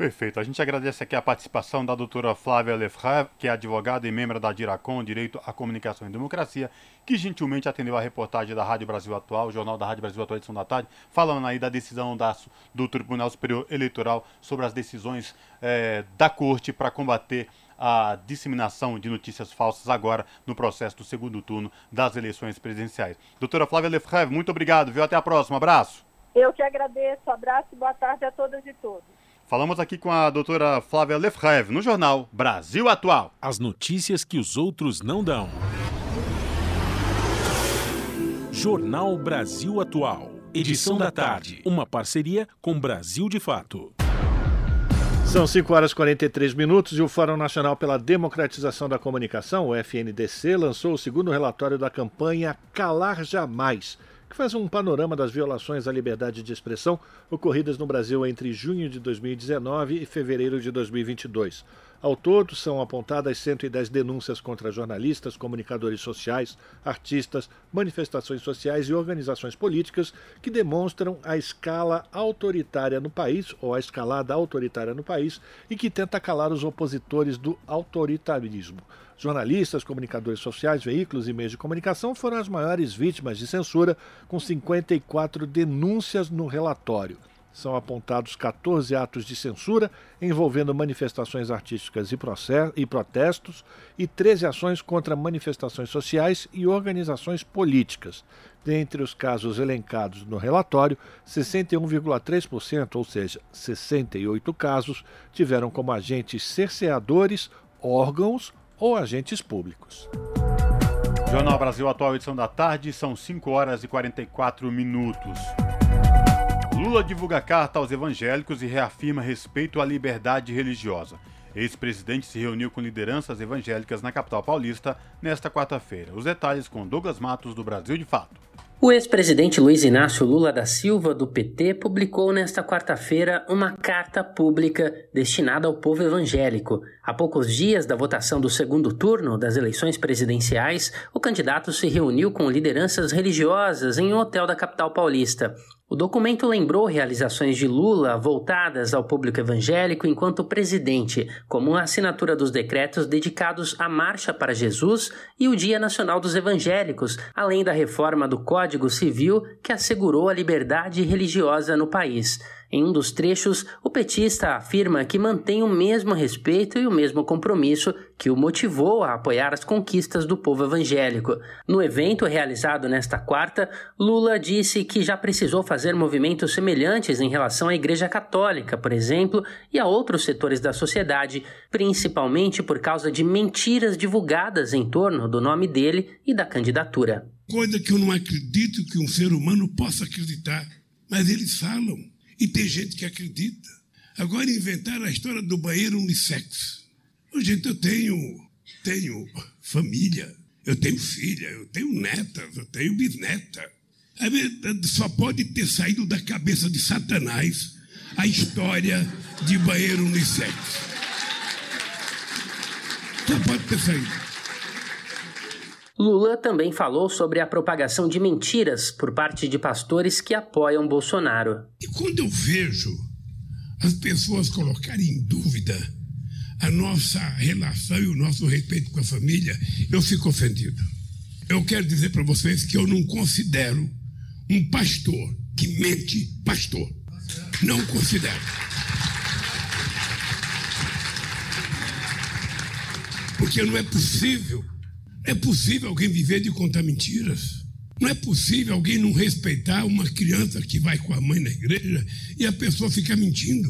Perfeito. A gente agradece aqui a participação da doutora Flávia Lefray, que é advogada e membro da Diracom, Direito à Comunicação e Democracia, que gentilmente atendeu a reportagem da Rádio Brasil Atual, o Jornal da Rádio Brasil Atual, edição da tarde, falando aí da decisão da, do Tribunal Superior Eleitoral sobre as decisões é, da Corte para combater a disseminação de notícias falsas agora no processo do segundo turno das eleições presidenciais. Doutora Flávia Lefray, muito obrigado, viu? Até a próxima. Abraço. Eu que agradeço. Abraço e boa tarde a todas e todos. Falamos aqui com a doutora Flávia Lefrev no jornal Brasil Atual. As notícias que os outros não dão. Jornal Brasil Atual. Edição da tarde. Uma parceria com Brasil de Fato. São 5 horas e 43 minutos e o Fórum Nacional pela Democratização da Comunicação, o FNDC, lançou o segundo relatório da campanha Calar Jamais que faz um panorama das violações à liberdade de expressão ocorridas no Brasil entre junho de 2019 e fevereiro de 2022. Ao todo, são apontadas 110 denúncias contra jornalistas, comunicadores sociais, artistas, manifestações sociais e organizações políticas que demonstram a escala autoritária no país, ou a escalada autoritária no país, e que tenta calar os opositores do autoritarismo. Jornalistas, comunicadores sociais, veículos e meios de comunicação foram as maiores vítimas de censura, com 54 denúncias no relatório. São apontados 14 atos de censura envolvendo manifestações artísticas e protestos e 13 ações contra manifestações sociais e organizações políticas. Dentre os casos elencados no relatório, 61,3%, ou seja, 68 casos, tiveram como agentes cerceadores órgãos ou agentes públicos. Jornal Brasil Atual, edição da tarde, são 5 horas e 44 minutos. Lula divulga carta aos evangélicos e reafirma respeito à liberdade religiosa. Ex-presidente se reuniu com lideranças evangélicas na capital paulista nesta quarta-feira. Os detalhes com Douglas Matos, do Brasil de Fato. O ex-presidente Luiz Inácio Lula da Silva, do PT, publicou nesta quarta-feira uma carta pública destinada ao povo evangélico. Há poucos dias da votação do segundo turno das eleições presidenciais, o candidato se reuniu com lideranças religiosas em um hotel da capital paulista. O documento lembrou realizações de Lula voltadas ao público evangélico enquanto presidente, como a assinatura dos decretos dedicados à Marcha para Jesus e o Dia Nacional dos Evangélicos, além da reforma do Código Civil que assegurou a liberdade religiosa no país. Em um dos trechos, o petista afirma que mantém o mesmo respeito e o mesmo compromisso que o motivou a apoiar as conquistas do povo evangélico. No evento realizado nesta quarta, Lula disse que já precisou fazer movimentos semelhantes em relação à Igreja Católica, por exemplo, e a outros setores da sociedade, principalmente por causa de mentiras divulgadas em torno do nome dele e da candidatura. Coisa que eu não acredito que um ser humano possa acreditar, mas eles falam. E tem gente que acredita. Agora inventaram a história do banheiro unissex. Gente, eu tenho, tenho família, eu tenho filha, eu tenho netas, eu tenho bisneta. Só pode ter saído da cabeça de Satanás a história de banheiro unissex. Só pode ter saído. Lula também falou sobre a propagação de mentiras por parte de pastores que apoiam Bolsonaro. E quando eu vejo as pessoas colocarem em dúvida a nossa relação e o nosso respeito com a família, eu fico ofendido. Eu quero dizer para vocês que eu não considero um pastor que mente pastor. Não considero. Porque não é possível é possível alguém viver de contar mentiras? Não é possível alguém não respeitar uma criança que vai com a mãe na igreja e a pessoa fica mentindo.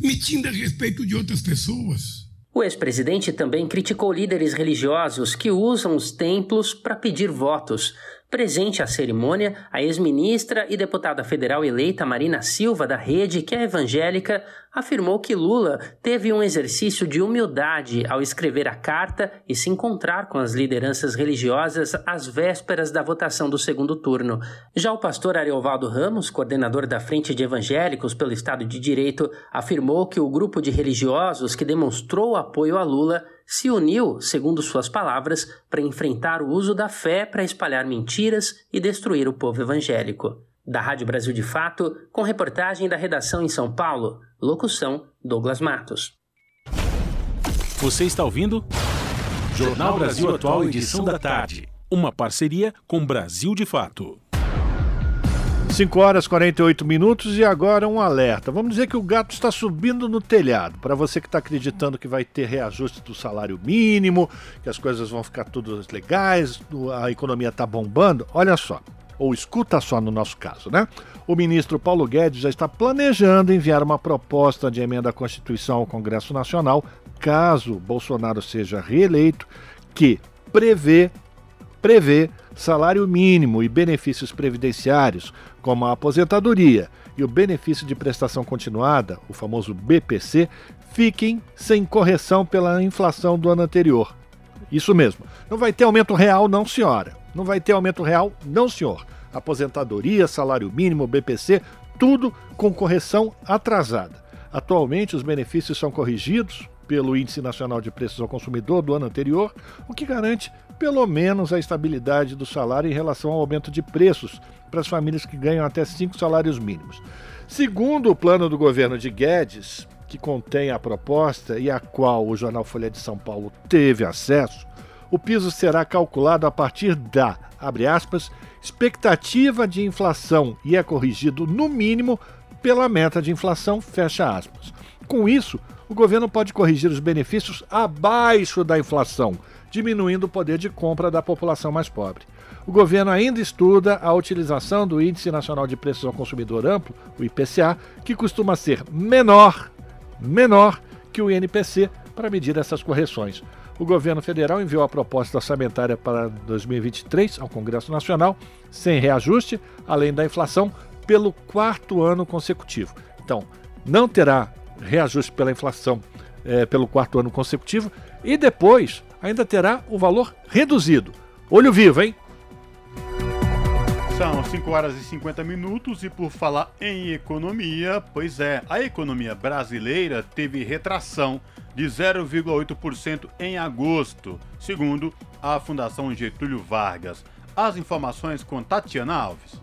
Mentindo a respeito de outras pessoas. O ex-presidente também criticou líderes religiosos que usam os templos para pedir votos, Presente à cerimônia, a ex-ministra e deputada federal eleita Marina Silva, da Rede, que é evangélica, afirmou que Lula teve um exercício de humildade ao escrever a carta e se encontrar com as lideranças religiosas às vésperas da votação do segundo turno. Já o pastor Ariovaldo Ramos, coordenador da Frente de Evangélicos pelo Estado de Direito, afirmou que o grupo de religiosos que demonstrou apoio a Lula se uniu, segundo suas palavras, para enfrentar o uso da fé para espalhar mentiras e destruir o povo evangélico. Da Rádio Brasil de Fato, com reportagem da redação em São Paulo, locução Douglas Matos. Você está ouvindo? Jornal Brasil Atual, edição da tarde. Uma parceria com Brasil de Fato. 5 horas e 48 minutos e agora um alerta. Vamos dizer que o gato está subindo no telhado. Para você que está acreditando que vai ter reajuste do salário mínimo, que as coisas vão ficar tudo legais, a economia está bombando, olha só. Ou escuta só no nosso caso, né? O ministro Paulo Guedes já está planejando enviar uma proposta de emenda à Constituição ao Congresso Nacional, caso Bolsonaro seja reeleito, que prevê prevê salário mínimo e benefícios previdenciários, como a aposentadoria e o benefício de prestação continuada, o famoso BPC, fiquem sem correção pela inflação do ano anterior. Isso mesmo. Não vai ter aumento real, não, senhora. Não vai ter aumento real, não, senhor. Aposentadoria, salário mínimo, BPC, tudo com correção atrasada. Atualmente, os benefícios são corrigidos pelo Índice Nacional de Preços ao Consumidor do ano anterior, o que garante pelo menos a estabilidade do salário em relação ao aumento de preços para as famílias que ganham até cinco salários mínimos. Segundo o plano do governo de Guedes, que contém a proposta e a qual o jornal Folha de São Paulo teve acesso, o piso será calculado a partir da, aspas, expectativa de inflação e é corrigido no mínimo pela meta de inflação. Com isso, o governo pode corrigir os benefícios abaixo da inflação, diminuindo o poder de compra da população mais pobre. O governo ainda estuda a utilização do Índice Nacional de Preços ao Consumidor Amplo, o IPCA, que costuma ser menor, menor que o INPC para medir essas correções. O governo federal enviou a proposta orçamentária para 2023 ao Congresso Nacional, sem reajuste, além da inflação, pelo quarto ano consecutivo. Então, não terá reajuste pela inflação é, pelo quarto ano consecutivo e depois ainda terá o valor reduzido. Olho vivo, hein? São 5 horas e 50 minutos e por falar em economia, pois é, a economia brasileira teve retração de 0,8% em agosto, segundo a Fundação Getúlio Vargas. As informações com Tatiana Alves.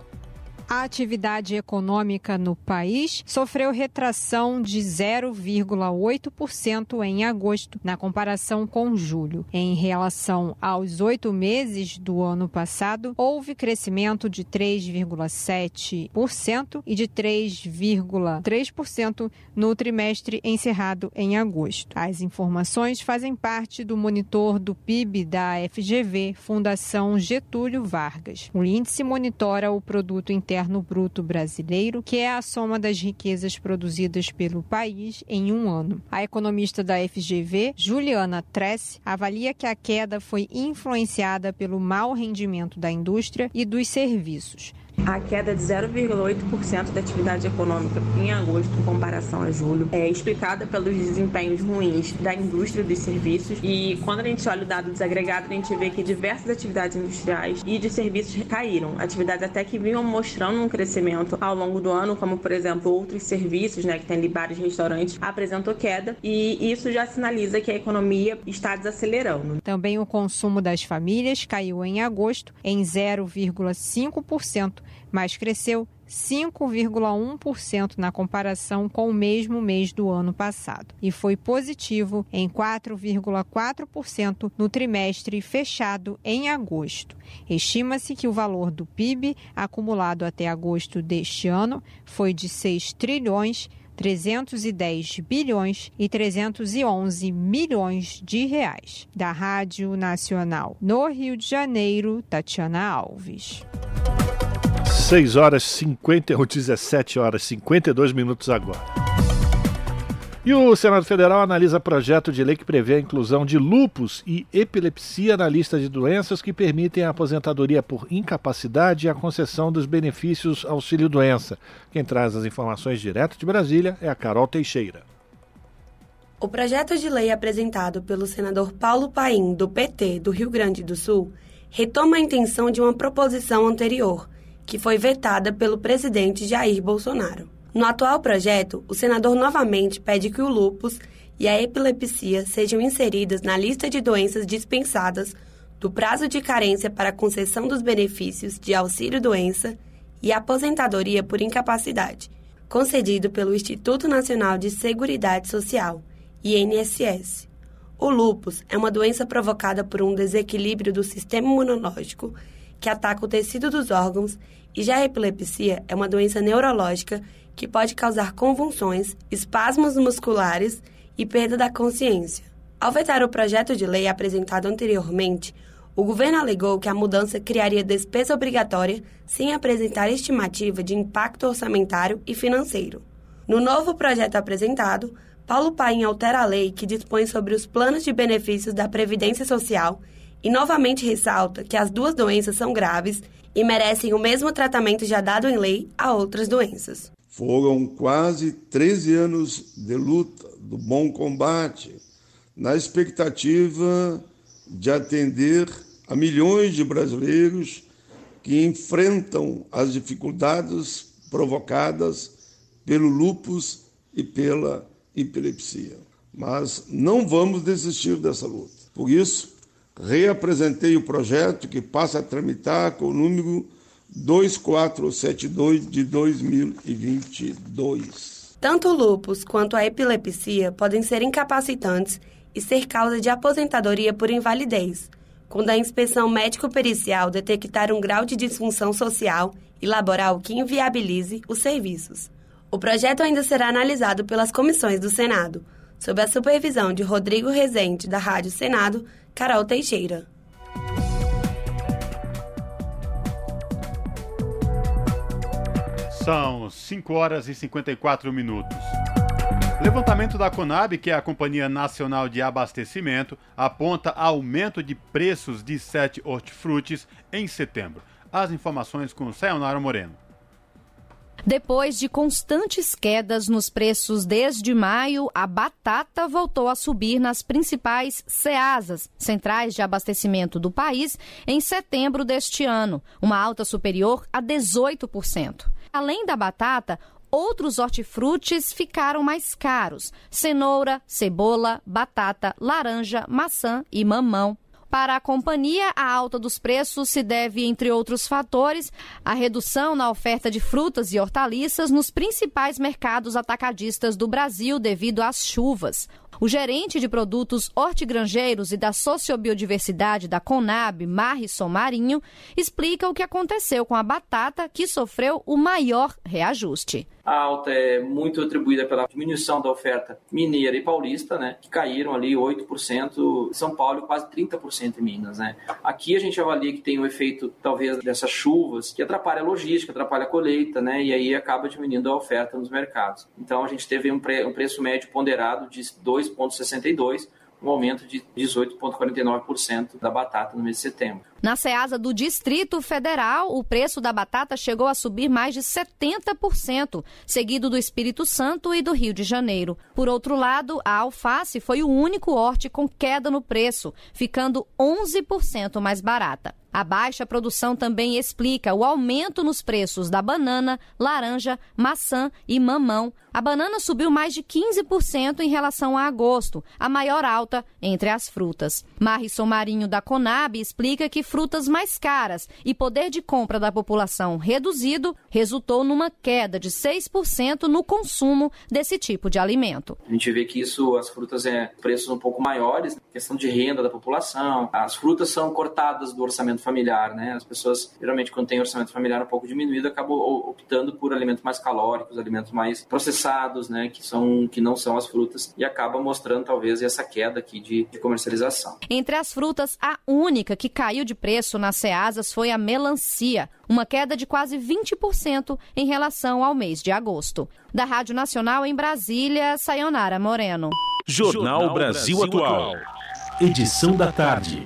A atividade econômica no país sofreu retração de 0,8% em agosto, na comparação com julho. Em relação aos oito meses do ano passado, houve crescimento de 3,7% e de 3,3% no trimestre encerrado em agosto. As informações fazem parte do monitor do PIB da FGV, Fundação Getúlio Vargas. O índice monitora o produto interno interno bruto brasileiro, que é a soma das riquezas produzidas pelo país em um ano. A economista da FGV, Juliana Tress, avalia que a queda foi influenciada pelo mau rendimento da indústria e dos serviços. A queda de 0,8% da atividade econômica em agosto em comparação a julho é explicada pelos desempenhos ruins da indústria dos serviços e quando a gente olha o dado desagregado, a gente vê que diversas atividades industriais e de serviços caíram. Atividades até que vinham mostrando um crescimento ao longo do ano, como por exemplo outros serviços, né, que tem bares e restaurantes, apresentou queda e isso já sinaliza que a economia está desacelerando. Também o consumo das famílias caiu em agosto em 0,5% mas cresceu 5,1% na comparação com o mesmo mês do ano passado e foi positivo em 4,4% no trimestre fechado em agosto. Estima-se que o valor do PIB acumulado até agosto deste ano foi de 6 trilhões 310 bilhões e 311 milhões de reais. Da Rádio Nacional no Rio de Janeiro, Tatiana Alves. 6 horas 50, ou 17 horas 52 minutos agora. E o Senado Federal analisa projeto de lei que prevê a inclusão de lupus e epilepsia na lista de doenças que permitem a aposentadoria por incapacidade e a concessão dos benefícios auxílio-doença. Quem traz as informações direto de Brasília é a Carol Teixeira. O projeto de lei apresentado pelo senador Paulo Paim, do PT do Rio Grande do Sul, retoma a intenção de uma proposição anterior que foi vetada pelo presidente Jair Bolsonaro. No atual projeto, o senador novamente pede que o lúpus e a epilepsia sejam inseridas na lista de doenças dispensadas do prazo de carência para concessão dos benefícios de auxílio-doença e aposentadoria por incapacidade, concedido pelo Instituto Nacional de Seguridade Social, INSS. O lúpus é uma doença provocada por um desequilíbrio do sistema imunológico que ataca o tecido dos órgãos, e já a epilepsia é uma doença neurológica que pode causar convulsões, espasmos musculares e perda da consciência. Ao vetar o projeto de lei apresentado anteriormente, o governo alegou que a mudança criaria despesa obrigatória sem apresentar estimativa de impacto orçamentário e financeiro. No novo projeto apresentado, Paulo Paim altera a lei que dispõe sobre os planos de benefícios da Previdência Social e novamente ressalta que as duas doenças são graves e merecem o mesmo tratamento já dado em lei a outras doenças. Foram quase 13 anos de luta, do bom combate, na expectativa de atender a milhões de brasileiros que enfrentam as dificuldades provocadas pelo lupus e pela epilepsia. Mas não vamos desistir dessa luta. Por isso, reapresentei o projeto que passa a tramitar com o número 2472 de 2022. Tanto o lúpus quanto a epilepsia podem ser incapacitantes e ser causa de aposentadoria por invalidez, quando a inspeção médico-pericial detectar um grau de disfunção social e laboral que inviabilize os serviços. O projeto ainda será analisado pelas comissões do Senado, sob a supervisão de Rodrigo Rezende, da Rádio Senado, Carol Teixeira. São 5 horas e 54 minutos. Levantamento da Conab, que é a Companhia Nacional de Abastecimento, aponta aumento de preços de sete hortifrutis em setembro. As informações com Sayonara Moreno. Depois de constantes quedas nos preços desde maio, a batata voltou a subir nas principais CEASAs, centrais de abastecimento do país, em setembro deste ano, uma alta superior a 18%. Além da batata, outros hortifrutis ficaram mais caros: cenoura, cebola, batata, laranja, maçã e mamão. Para a companhia, a alta dos preços se deve, entre outros fatores, à redução na oferta de frutas e hortaliças nos principais mercados atacadistas do Brasil devido às chuvas. O gerente de produtos hortigrangeiros e da sociobiodiversidade da Conab, Marrisson Marinho, explica o que aconteceu com a batata, que sofreu o maior reajuste. A alta é muito atribuída pela diminuição da oferta mineira e paulista, né, que caíram ali 8% em São Paulo quase 30% em Minas. Né. Aqui a gente avalia que tem o efeito, talvez, dessas chuvas, que atrapalha a logística, atrapalha a colheita, né, e aí acaba diminuindo a oferta nos mercados. Então a gente teve um, pre um preço médio ponderado de 2,62, um aumento de 18,49% da batata no mês de setembro. Na Ceasa do Distrito Federal, o preço da batata chegou a subir mais de 70%, seguido do Espírito Santo e do Rio de Janeiro. Por outro lado, a alface foi o único horte com queda no preço, ficando 11% mais barata. A baixa produção também explica o aumento nos preços da banana, laranja, maçã e mamão. A banana subiu mais de 15% em relação a agosto, a maior alta entre as frutas. Marrisson Marinho da Conab explica que frutas mais caras e poder de compra da população reduzido resultou numa queda de 6% no consumo desse tipo de alimento. A gente vê que isso, as frutas é preços um pouco maiores, questão de renda da população. As frutas são cortadas do orçamento familiar, né? As pessoas, geralmente, quando tem orçamento familiar um pouco diminuído, acabam optando por alimentos mais calóricos, alimentos mais processados, né? Que, são, que não são as frutas e acaba mostrando, talvez, essa queda aqui de, de comercialização. Entre as frutas, a única que caiu de preço nas Ceasas foi a melancia, uma queda de quase 20% em relação ao mês de agosto. Da Rádio Nacional em Brasília, Sayonara Moreno. Jornal Brasil Atual. Edição da tarde.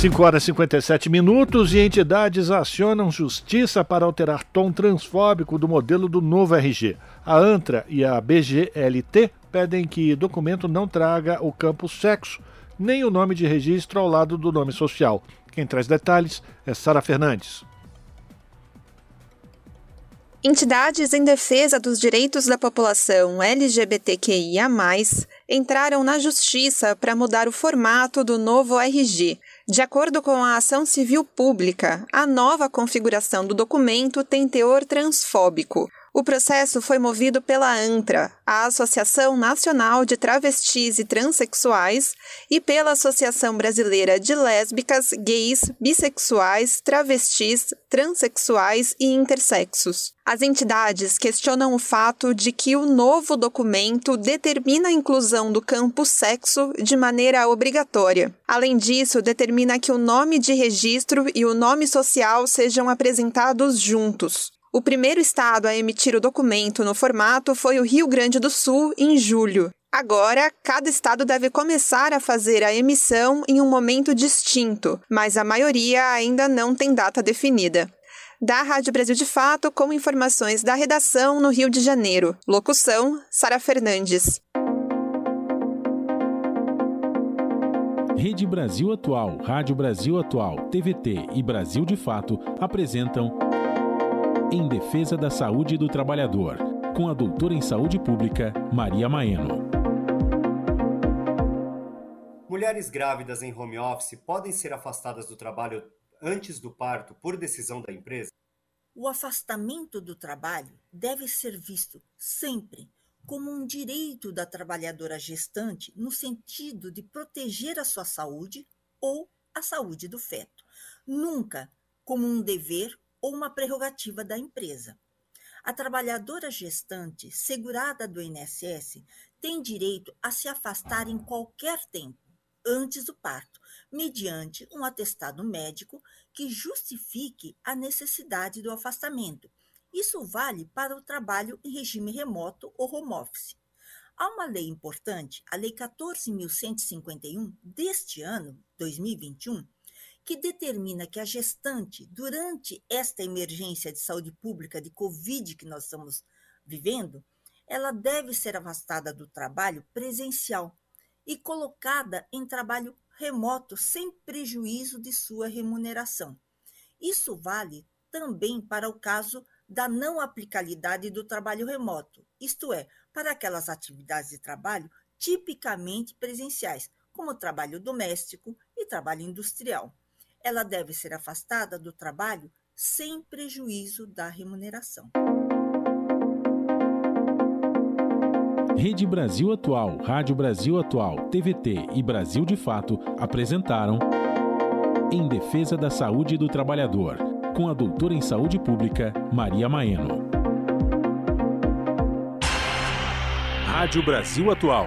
5 horas e 57 minutos e entidades acionam justiça para alterar tom transfóbico do modelo do novo RG. A ANTRA e a BGLT pedem que documento não traga o campo sexo, nem o nome de registro ao lado do nome social. Quem traz detalhes é Sara Fernandes. Entidades em defesa dos direitos da população LGBTQIA, entraram na justiça para mudar o formato do novo RG. De acordo com a ação civil pública, a nova configuração do documento tem teor transfóbico. O processo foi movido pela ANTRA, a Associação Nacional de Travestis e Transsexuais, e pela Associação Brasileira de Lésbicas, Gays, Bissexuais, Travestis, Transsexuais e Intersexos. As entidades questionam o fato de que o novo documento determina a inclusão do campo sexo de maneira obrigatória. Além disso, determina que o nome de registro e o nome social sejam apresentados juntos. O primeiro estado a emitir o documento no formato foi o Rio Grande do Sul, em julho. Agora, cada estado deve começar a fazer a emissão em um momento distinto, mas a maioria ainda não tem data definida. Da Rádio Brasil de Fato, com informações da redação no Rio de Janeiro. Locução: Sara Fernandes. Rede Brasil Atual, Rádio Brasil Atual, TVT e Brasil de Fato apresentam Em Defesa da Saúde do Trabalhador com a doutora em saúde pública, Maria Maeno. Mulheres grávidas em home office podem ser afastadas do trabalho antes do parto por decisão da empresa? O afastamento do trabalho deve ser visto sempre como um direito da trabalhadora gestante no sentido de proteger a sua saúde ou a saúde do feto, nunca como um dever ou uma prerrogativa da empresa. A trabalhadora gestante segurada do INSS tem direito a se afastar em qualquer tempo, antes do parto, mediante um atestado médico que justifique a necessidade do afastamento. Isso vale para o trabalho em regime remoto ou home office. Há uma lei importante, a Lei 14.151 deste ano, 2021, que determina que a gestante, durante esta emergência de saúde pública de Covid que nós estamos vivendo, ela deve ser afastada do trabalho presencial e colocada em trabalho remoto sem prejuízo de sua remuneração. Isso vale também para o caso da não aplicabilidade do trabalho remoto, isto é, para aquelas atividades de trabalho tipicamente presenciais, como trabalho doméstico e trabalho industrial ela deve ser afastada do trabalho sem prejuízo da remuneração. Rede Brasil Atual, Rádio Brasil Atual, TVT e Brasil de Fato apresentaram Em Defesa da Saúde do Trabalhador, com a doutora em saúde pública, Maria Maeno. Rádio Brasil Atual.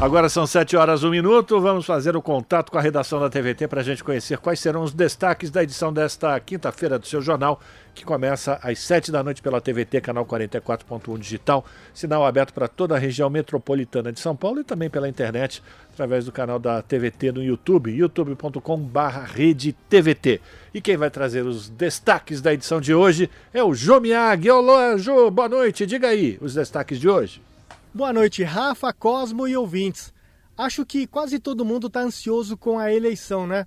Agora são 7 horas, 1 minuto. Vamos fazer o contato com a redação da TVT para a gente conhecer quais serão os destaques da edição desta quinta-feira do seu jornal, que começa às 7 da noite pela TVT, canal 44.1 digital, sinal aberto para toda a região metropolitana de São Paulo e também pela internet, através do canal da TVT no YouTube, youtube.com/rede TVT. E quem vai trazer os destaques da edição de hoje é o Jô Miyagi. Olá, Jô, boa noite. Diga aí os destaques de hoje. Boa noite, Rafa, Cosmo e ouvintes. Acho que quase todo mundo está ansioso com a eleição, né?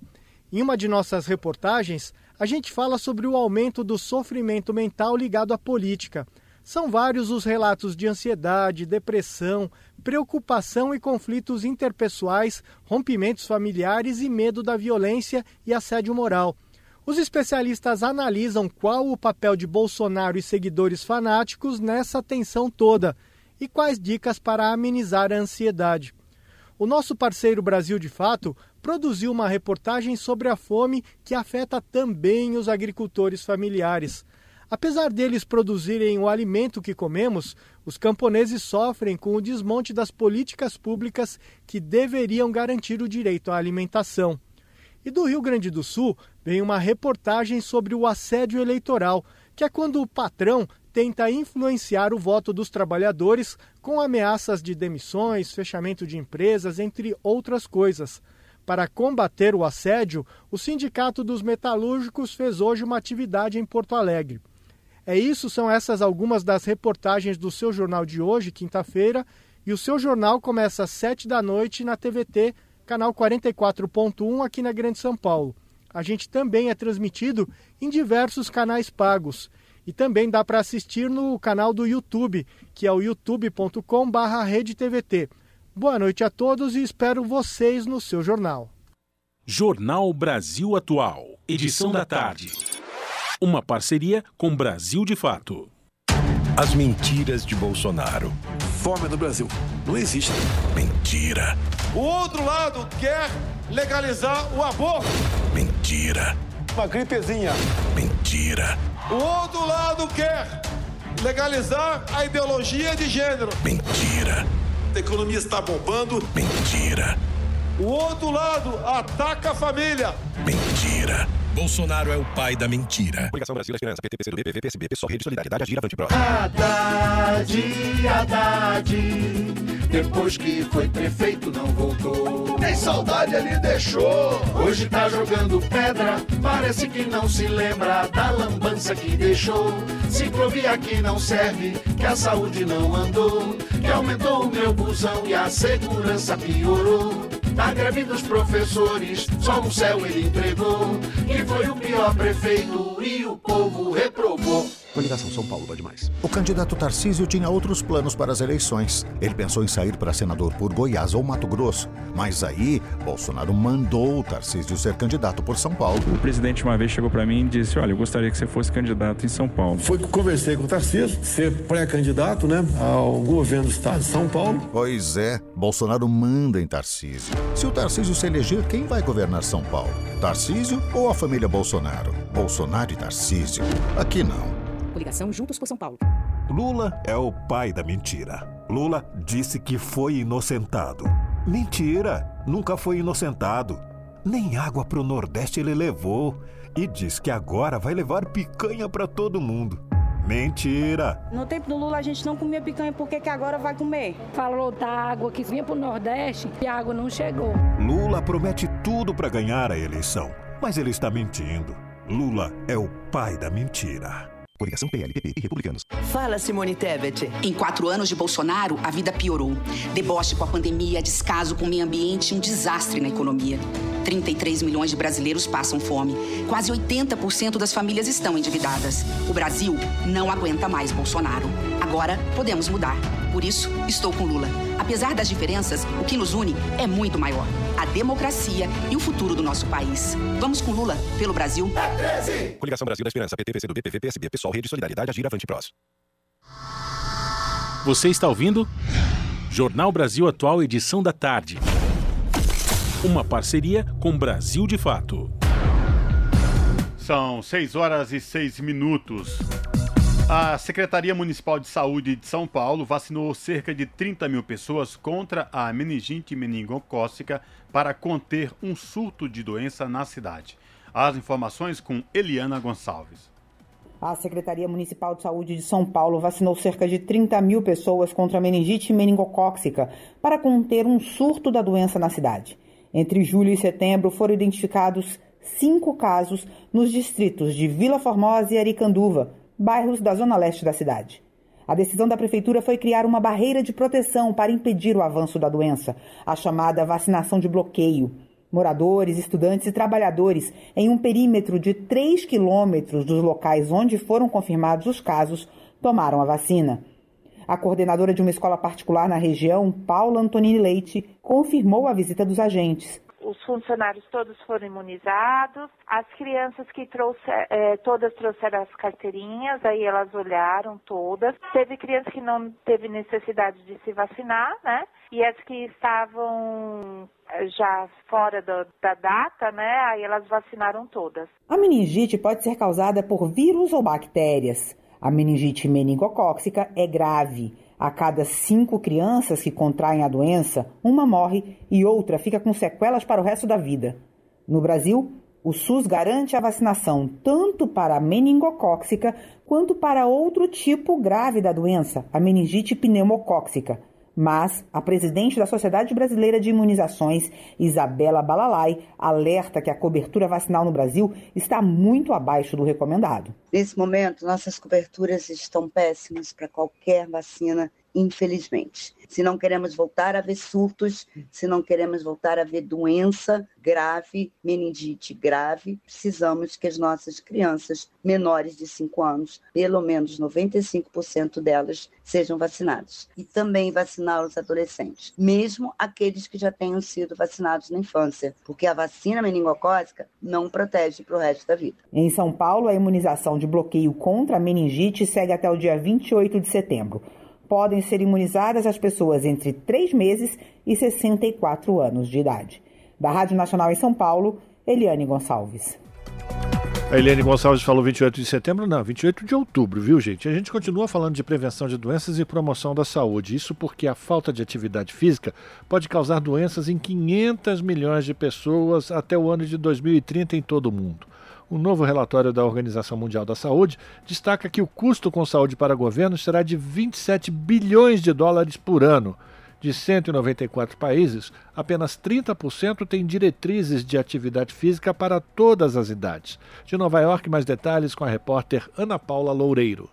Em uma de nossas reportagens, a gente fala sobre o aumento do sofrimento mental ligado à política. São vários os relatos de ansiedade, depressão, preocupação e conflitos interpessoais, rompimentos familiares e medo da violência e assédio moral. Os especialistas analisam qual o papel de Bolsonaro e seguidores fanáticos nessa tensão toda e quais dicas para amenizar a ansiedade. O nosso parceiro Brasil de Fato produziu uma reportagem sobre a fome que afeta também os agricultores familiares. Apesar deles produzirem o alimento que comemos, os camponeses sofrem com o desmonte das políticas públicas que deveriam garantir o direito à alimentação. E do Rio Grande do Sul vem uma reportagem sobre o assédio eleitoral, que é quando o patrão tenta influenciar o voto dos trabalhadores com ameaças de demissões, fechamento de empresas, entre outras coisas. Para combater o assédio, o Sindicato dos Metalúrgicos fez hoje uma atividade em Porto Alegre. É isso, são essas algumas das reportagens do seu jornal de hoje, quinta-feira, e o seu jornal começa às 7 da noite na TVT, canal 44.1 aqui na Grande São Paulo. A gente também é transmitido em diversos canais pagos e também dá para assistir no canal do YouTube, que é o youtube.com/redetvt. Boa noite a todos e espero vocês no seu jornal. Jornal Brasil Atual, edição da tarde. Uma parceria com Brasil de Fato. As mentiras de Bolsonaro. Fome no Brasil. Não existe. Mentira. O outro lado quer legalizar o aborto. Mentira. Uma gripezinha. Mentira. O outro lado quer legalizar a ideologia de gênero. Mentira. A economia está bombando. Mentira. O outro lado ataca a família. Mentira. Bolsonaro é o pai da mentira. Coligação Brasil Esperança, PT, PCdoB, PV, PSB, PSOL, Rede Solidariedade, Agir, Avante, Pro. Haddad, Haddad, depois que foi prefeito não voltou. Nem saudade ele deixou, hoje tá jogando pedra, parece que não se lembra da lambança que deixou. Ciclovia que não serve, que a saúde não andou, que aumentou o meu busão e a segurança piorou. Da greve dos professores, só um céu ele entregou, que foi o pior prefeito e o povo reprovou. Coligação São Paulo vai demais. O candidato Tarcísio tinha outros planos para as eleições. Ele pensou em sair para senador por Goiás ou Mato Grosso. Mas aí, Bolsonaro mandou o Tarcísio ser candidato por São Paulo. O presidente uma vez chegou para mim e disse: Olha, eu gostaria que você fosse candidato em São Paulo. Foi que conversei com o Tarcísio, ser pré-candidato né, ao governo do estado de São Paulo. Pois é, Bolsonaro manda em Tarcísio. Se o Tarcísio se eleger, quem vai governar São Paulo? Tarcísio ou a família Bolsonaro? Bolsonaro e Tarcísio? Aqui não. Coligação Juntos por São Paulo. Lula é o pai da mentira. Lula disse que foi inocentado. Mentira! Nunca foi inocentado. Nem água pro Nordeste ele levou. E diz que agora vai levar picanha para todo mundo. Mentira! No tempo do Lula a gente não comia picanha, por que, que agora vai comer? Falou da água que vinha pro Nordeste e a água não chegou. Lula promete tudo para ganhar a eleição, mas ele está mentindo. Lula é o pai da mentira. Coligação PLPP e Republicanos. Fala, Simone Tebet. Em quatro anos de Bolsonaro, a vida piorou. Deboche com a pandemia, descaso com o meio ambiente e um desastre na economia. 33 milhões de brasileiros passam fome. Quase 80% das famílias estão endividadas. O Brasil não aguenta mais Bolsonaro. Agora podemos mudar. Por isso, estou com Lula. Apesar das diferenças, o que nos une é muito maior: a democracia e o futuro do nosso país. Vamos com Lula, pelo Brasil. É 13. Coligação Brasil da Esperança, PT, PCdoB, PV, PSB, PSOL, Rede Solidariedade, Agir, Avante, Prós. Você está ouvindo? Jornal Brasil Atual, edição da tarde. Uma parceria com Brasil de Fato. São 6 horas e 6 minutos. A Secretaria Municipal de Saúde de São Paulo vacinou cerca de 30 mil pessoas contra a meningite meningocócica para conter um surto de doença na cidade. As informações com Eliana Gonçalves. A Secretaria Municipal de Saúde de São Paulo vacinou cerca de 30 mil pessoas contra a meningite meningocócica para conter um surto da doença na cidade. Entre julho e setembro foram identificados cinco casos nos distritos de Vila Formosa e Aricanduva, bairros da zona leste da cidade. A decisão da prefeitura foi criar uma barreira de proteção para impedir o avanço da doença, a chamada vacinação de bloqueio. Moradores, estudantes e trabalhadores, em um perímetro de 3 quilômetros dos locais onde foram confirmados os casos, tomaram a vacina. A coordenadora de uma escola particular na região, Paula Antonini Leite, confirmou a visita dos agentes os funcionários todos foram imunizados, as crianças que trouxeram, é, todas trouxeram as carteirinhas, aí elas olharam todas. Teve criança que não teve necessidade de se vacinar, né? E as que estavam é, já fora do, da data, né? Aí elas vacinaram todas. A meningite pode ser causada por vírus ou bactérias. A meningite meningocócica é grave a cada cinco crianças que contraem a doença, uma morre e outra fica com sequelas para o resto da vida. No Brasil, o SUS garante a vacinação tanto para a meningocócica quanto para outro tipo grave da doença, a meningite pneumocócica. Mas a presidente da Sociedade Brasileira de Imunizações, Isabela Balalai, alerta que a cobertura vacinal no Brasil está muito abaixo do recomendado. Nesse momento, nossas coberturas estão péssimas para qualquer vacina infelizmente. Se não queremos voltar a ver surtos, se não queremos voltar a ver doença grave, meningite grave, precisamos que as nossas crianças menores de 5 anos, pelo menos 95% delas, sejam vacinadas. E também vacinar os adolescentes, mesmo aqueles que já tenham sido vacinados na infância, porque a vacina meningocócica não protege para o resto da vida. Em São Paulo, a imunização de bloqueio contra a meningite segue até o dia 28 de setembro podem ser imunizadas as pessoas entre 3 meses e 64 anos de idade. Da Rádio Nacional em São Paulo, Eliane Gonçalves. A Eliane Gonçalves falou 28 de setembro, não, 28 de outubro, viu, gente? A gente continua falando de prevenção de doenças e promoção da saúde. Isso porque a falta de atividade física pode causar doenças em 500 milhões de pessoas até o ano de 2030 em todo o mundo. Um novo relatório da Organização Mundial da Saúde destaca que o custo com saúde para governos será de 27 bilhões de dólares por ano. De 194 países, apenas 30% têm diretrizes de atividade física para todas as idades. De Nova York, mais detalhes com a repórter Ana Paula Loureiro.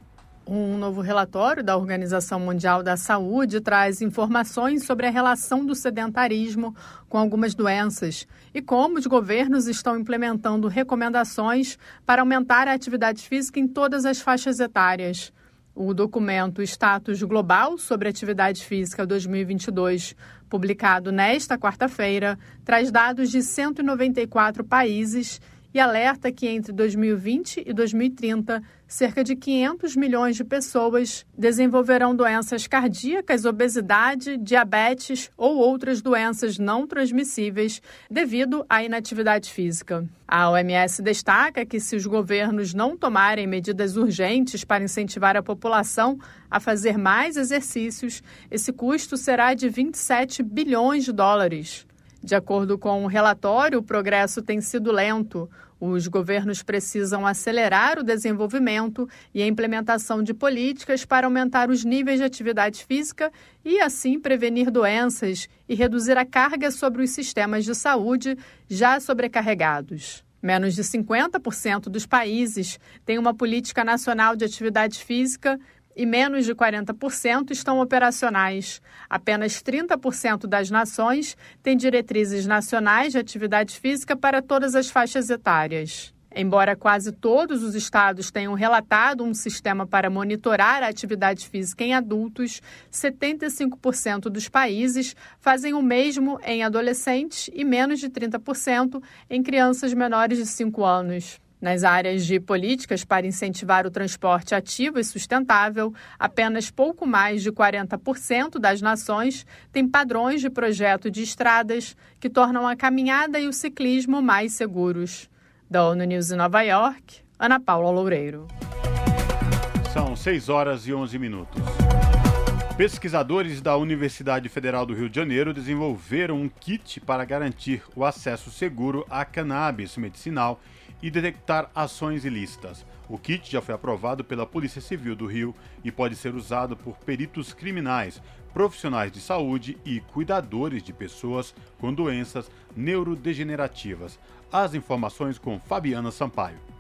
Um novo relatório da Organização Mundial da Saúde traz informações sobre a relação do sedentarismo com algumas doenças e como os governos estão implementando recomendações para aumentar a atividade física em todas as faixas etárias. O documento Status Global sobre Atividade Física 2022, publicado nesta quarta-feira, traz dados de 194 países e alerta que entre 2020 e 2030, cerca de 500 milhões de pessoas desenvolverão doenças cardíacas, obesidade, diabetes ou outras doenças não transmissíveis devido à inatividade física. A OMS destaca que se os governos não tomarem medidas urgentes para incentivar a população a fazer mais exercícios, esse custo será de 27 bilhões de dólares. De acordo com o relatório, o progresso tem sido lento. Os governos precisam acelerar o desenvolvimento e a implementação de políticas para aumentar os níveis de atividade física e, assim, prevenir doenças e reduzir a carga sobre os sistemas de saúde já sobrecarregados. Menos de 50% dos países têm uma política nacional de atividade física e menos de 40% estão operacionais. Apenas 30% das nações têm diretrizes nacionais de atividade física para todas as faixas etárias. Embora quase todos os estados tenham relatado um sistema para monitorar a atividade física em adultos, 75% dos países fazem o mesmo em adolescentes e menos de 30% em crianças menores de 5 anos. Nas áreas de políticas para incentivar o transporte ativo e sustentável, apenas pouco mais de 40% das nações têm padrões de projeto de estradas que tornam a caminhada e o ciclismo mais seguros. Da ONU News em Nova York, Ana Paula Loureiro. São 6 horas e 11 minutos. Pesquisadores da Universidade Federal do Rio de Janeiro desenvolveram um kit para garantir o acesso seguro a cannabis medicinal e detectar ações ilícitas. O kit já foi aprovado pela Polícia Civil do Rio e pode ser usado por peritos criminais, profissionais de saúde e cuidadores de pessoas com doenças neurodegenerativas. As informações com Fabiana Sampaio.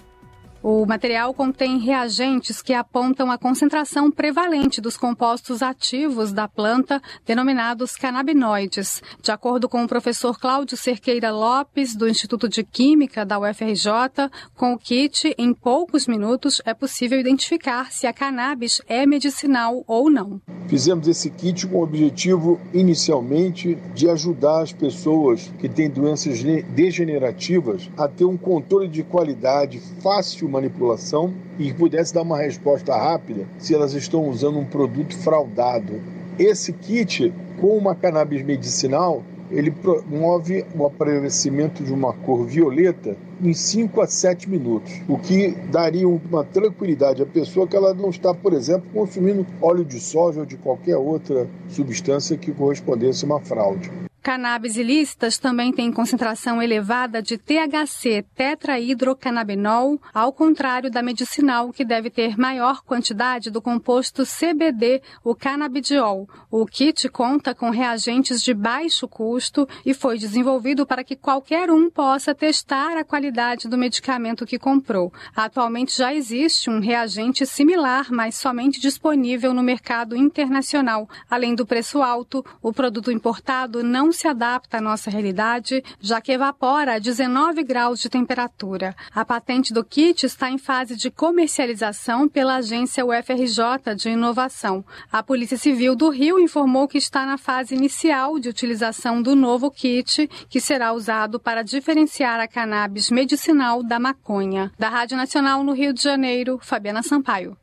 O material contém reagentes que apontam a concentração prevalente dos compostos ativos da planta, denominados canabinoides. De acordo com o professor Cláudio Cerqueira Lopes, do Instituto de Química da UFRJ, com o kit, em poucos minutos é possível identificar se a cannabis é medicinal ou não. Fizemos esse kit com o objetivo, inicialmente, de ajudar as pessoas que têm doenças degenerativas a ter um controle de qualidade fácil manipulação e que pudesse dar uma resposta rápida se elas estão usando um produto fraudado. Esse kit, com uma cannabis medicinal, ele promove o aparecimento de uma cor violeta em 5 a 7 minutos, o que daria uma tranquilidade à pessoa que ela não está, por exemplo, consumindo óleo de soja ou de qualquer outra substância que correspondesse a uma fraude. Cannabis ilícitas também têm concentração elevada de THC, tetrahidrocannabinol, ao contrário da medicinal, que deve ter maior quantidade do composto CBD, o canabidiol. O kit conta com reagentes de baixo custo e foi desenvolvido para que qualquer um possa testar a qualidade do medicamento que comprou. Atualmente já existe um reagente similar, mas somente disponível no mercado internacional. Além do preço alto, o produto importado não se adapta à nossa realidade, já que evapora a 19 graus de temperatura. A patente do kit está em fase de comercialização pela agência UFRJ de Inovação. A Polícia Civil do Rio informou que está na fase inicial de utilização do novo kit, que será usado para diferenciar a cannabis medicinal da maconha. Da Rádio Nacional no Rio de Janeiro, Fabiana Sampaio.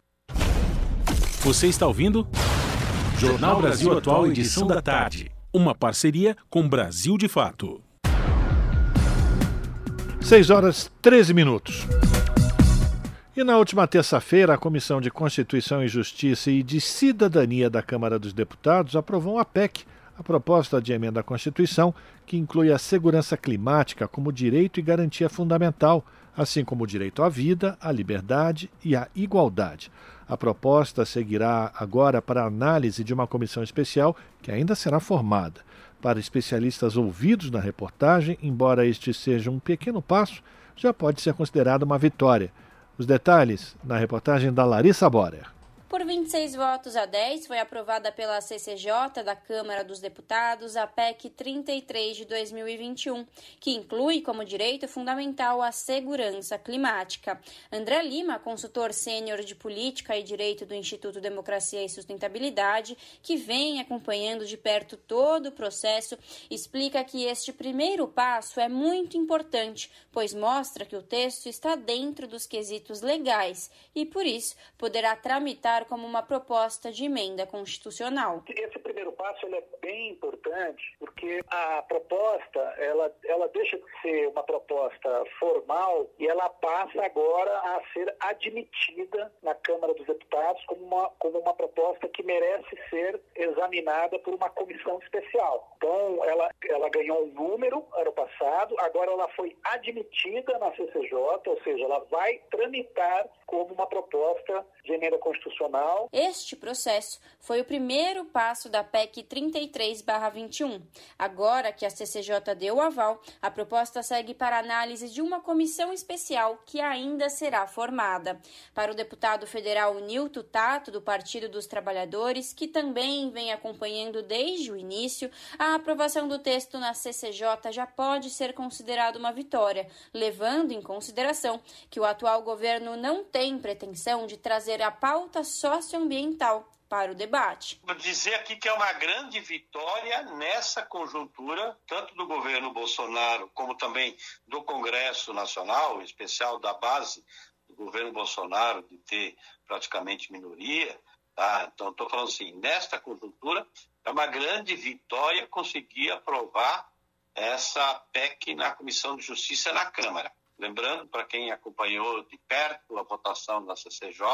Você está ouvindo? Jornal Brasil Atual, edição da tarde uma parceria com Brasil de Fato. 6 horas 13 minutos. E na última terça-feira, a Comissão de Constituição e Justiça e de Cidadania da Câmara dos Deputados aprovou a PEC, a proposta de emenda à Constituição, que inclui a segurança climática como direito e garantia fundamental, assim como o direito à vida, à liberdade e à igualdade. A proposta seguirá agora para análise de uma comissão especial que ainda será formada. Para especialistas ouvidos na reportagem, embora este seja um pequeno passo, já pode ser considerado uma vitória. Os detalhes na reportagem da Larissa Borer. Por 26 votos a 10, foi aprovada pela CCJ da Câmara dos Deputados a PEC 33 de 2021, que inclui como direito fundamental a segurança climática. André Lima, consultor sênior de política e direito do Instituto Democracia e Sustentabilidade, que vem acompanhando de perto todo o processo, explica que este primeiro passo é muito importante, pois mostra que o texto está dentro dos quesitos legais e, por isso, poderá tramitar como uma proposta de emenda constitucional. Esse primeiro passo é bem importante porque a proposta ela, ela deixa de ser uma proposta formal e ela passa agora a ser admitida na Câmara dos Deputados como uma, como uma proposta que merece ser examinada por uma comissão especial. Então, ela, ela ganhou um número ano passado, agora ela foi admitida na CCJ, ou seja, ela vai tramitar como uma proposta de emenda constitucional. Este processo foi o primeiro passo da PEC 33/21. Agora que a CCJ deu o aval, a proposta segue para análise de uma comissão especial que ainda será formada. Para o deputado federal Nilton Tato, do Partido dos Trabalhadores, que também vem acompanhando desde o início, a aprovação do texto na CCJ já pode ser considerada uma vitória, levando em consideração que o atual governo não tem pretensão de trazer a pauta socioambiental para o debate. Vou dizer aqui que é uma grande vitória nessa conjuntura, tanto do governo Bolsonaro como também do Congresso Nacional, em especial da base do governo Bolsonaro de ter praticamente minoria. Tá? Então, estou falando assim, nesta conjuntura, é uma grande vitória conseguir aprovar essa PEC na Comissão de Justiça na Câmara. Lembrando, para quem acompanhou de perto a votação da CCJ,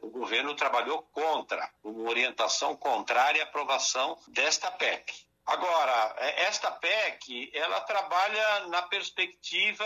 o governo trabalhou contra, uma orientação contrária à aprovação desta PEC. Agora, é, esta PEC, ela trabalha na perspectiva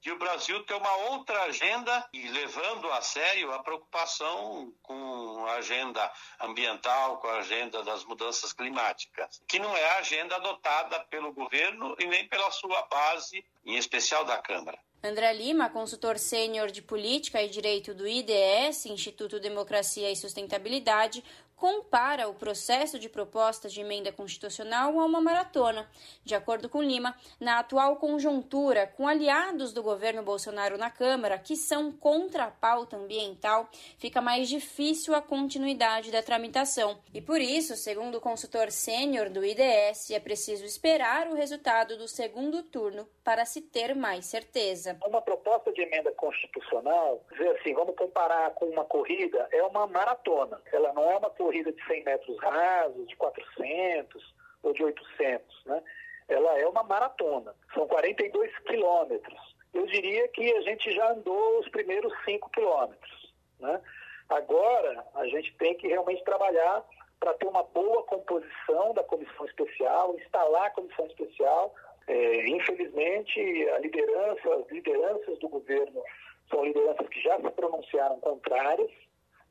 de o Brasil ter uma outra agenda e levando a sério a preocupação com a agenda ambiental, com a agenda das mudanças climáticas, que não é a agenda adotada pelo governo e nem pela sua base, em especial da Câmara. André Lima, consultor sênior de política e direito do IDS, Instituto Democracia e Sustentabilidade, compara o processo de proposta de emenda constitucional a uma maratona. De acordo com Lima, na atual conjuntura, com aliados do governo Bolsonaro na Câmara que são contra a pauta ambiental, fica mais difícil a continuidade da tramitação. E por isso, segundo o consultor sênior do IDS, é preciso esperar o resultado do segundo turno para se ter mais certeza. Uma proposta de emenda constitucional, dizer assim, vamos comparar com uma corrida, é uma maratona. Ela não é uma corrida corrida de 100 metros rasos, de 400 ou de 800, né? Ela é uma maratona, são 42 quilômetros. Eu diria que a gente já andou os primeiros 5 quilômetros, né? Agora, a gente tem que realmente trabalhar para ter uma boa composição da comissão especial, instalar a comissão especial. É, infelizmente, a liderança, as lideranças do governo são lideranças que já se pronunciaram contrárias,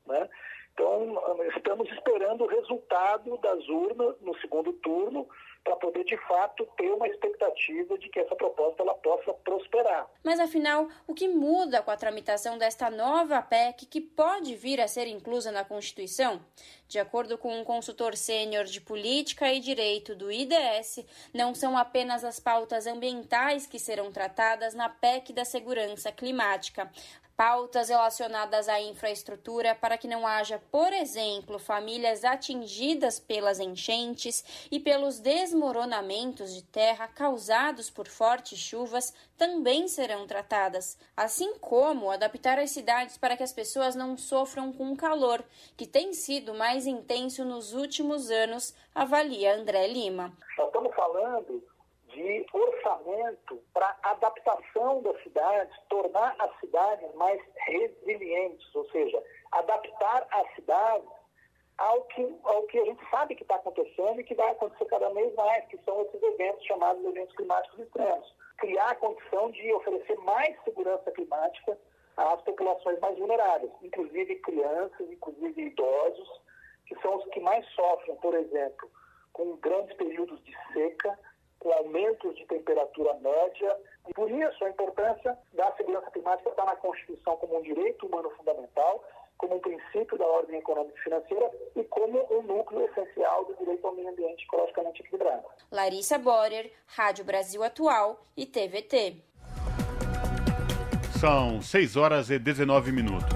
né? Então, estamos esperando o resultado das urnas no segundo turno para poder, de fato, ter uma expectativa de que essa proposta ela possa prosperar. Mas, afinal, o que muda com a tramitação desta nova PEC que pode vir a ser inclusa na Constituição? De acordo com um consultor sênior de política e direito do IDS, não são apenas as pautas ambientais que serão tratadas na PEC da segurança climática pautas relacionadas à infraestrutura para que não haja, por exemplo, famílias atingidas pelas enchentes e pelos desmoronamentos de terra causados por fortes chuvas também serão tratadas, assim como adaptar as cidades para que as pessoas não sofram com o calor, que tem sido mais intenso nos últimos anos, avalia André Lima. Nós estamos falando de orçamento para adaptação das cidades, tornar as cidades mais resilientes, ou seja, adaptar as cidades ao que, ao que a gente sabe que está acontecendo e que vai acontecer cada vez mais, que são esses eventos chamados eventos climáticos extremos. Criar a condição de oferecer mais segurança climática às populações mais vulneráveis, inclusive crianças, inclusive idosos, que são os que mais sofrem, por exemplo, com grandes períodos de seca, com aumentos de temperatura média. E por isso, a importância da segurança climática está na Constituição como um direito humano fundamental, como um princípio da ordem econômica e financeira e como um núcleo essencial do direito ao meio ambiente ecologicamente equilibrado. Larissa Borer, Rádio Brasil Atual e TVT. São 6 horas e 19 minutos.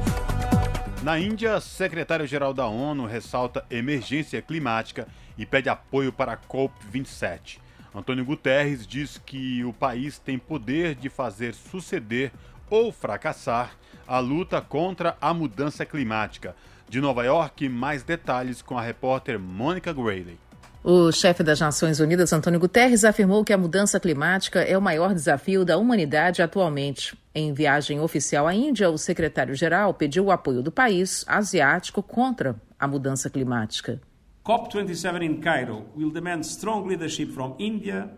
Na Índia, secretário-geral da ONU ressalta emergência climática e pede apoio para a COP27. Antônio Guterres diz que o país tem poder de fazer suceder ou fracassar a luta contra a mudança climática. De Nova York, mais detalhes com a repórter Mônica Grayley. O chefe das Nações Unidas, Antônio Guterres, afirmou que a mudança climática é o maior desafio da humanidade atualmente. Em viagem oficial à Índia, o secretário-geral pediu o apoio do país asiático contra a mudança climática. COP27 in Cairo will demand strong leadership from India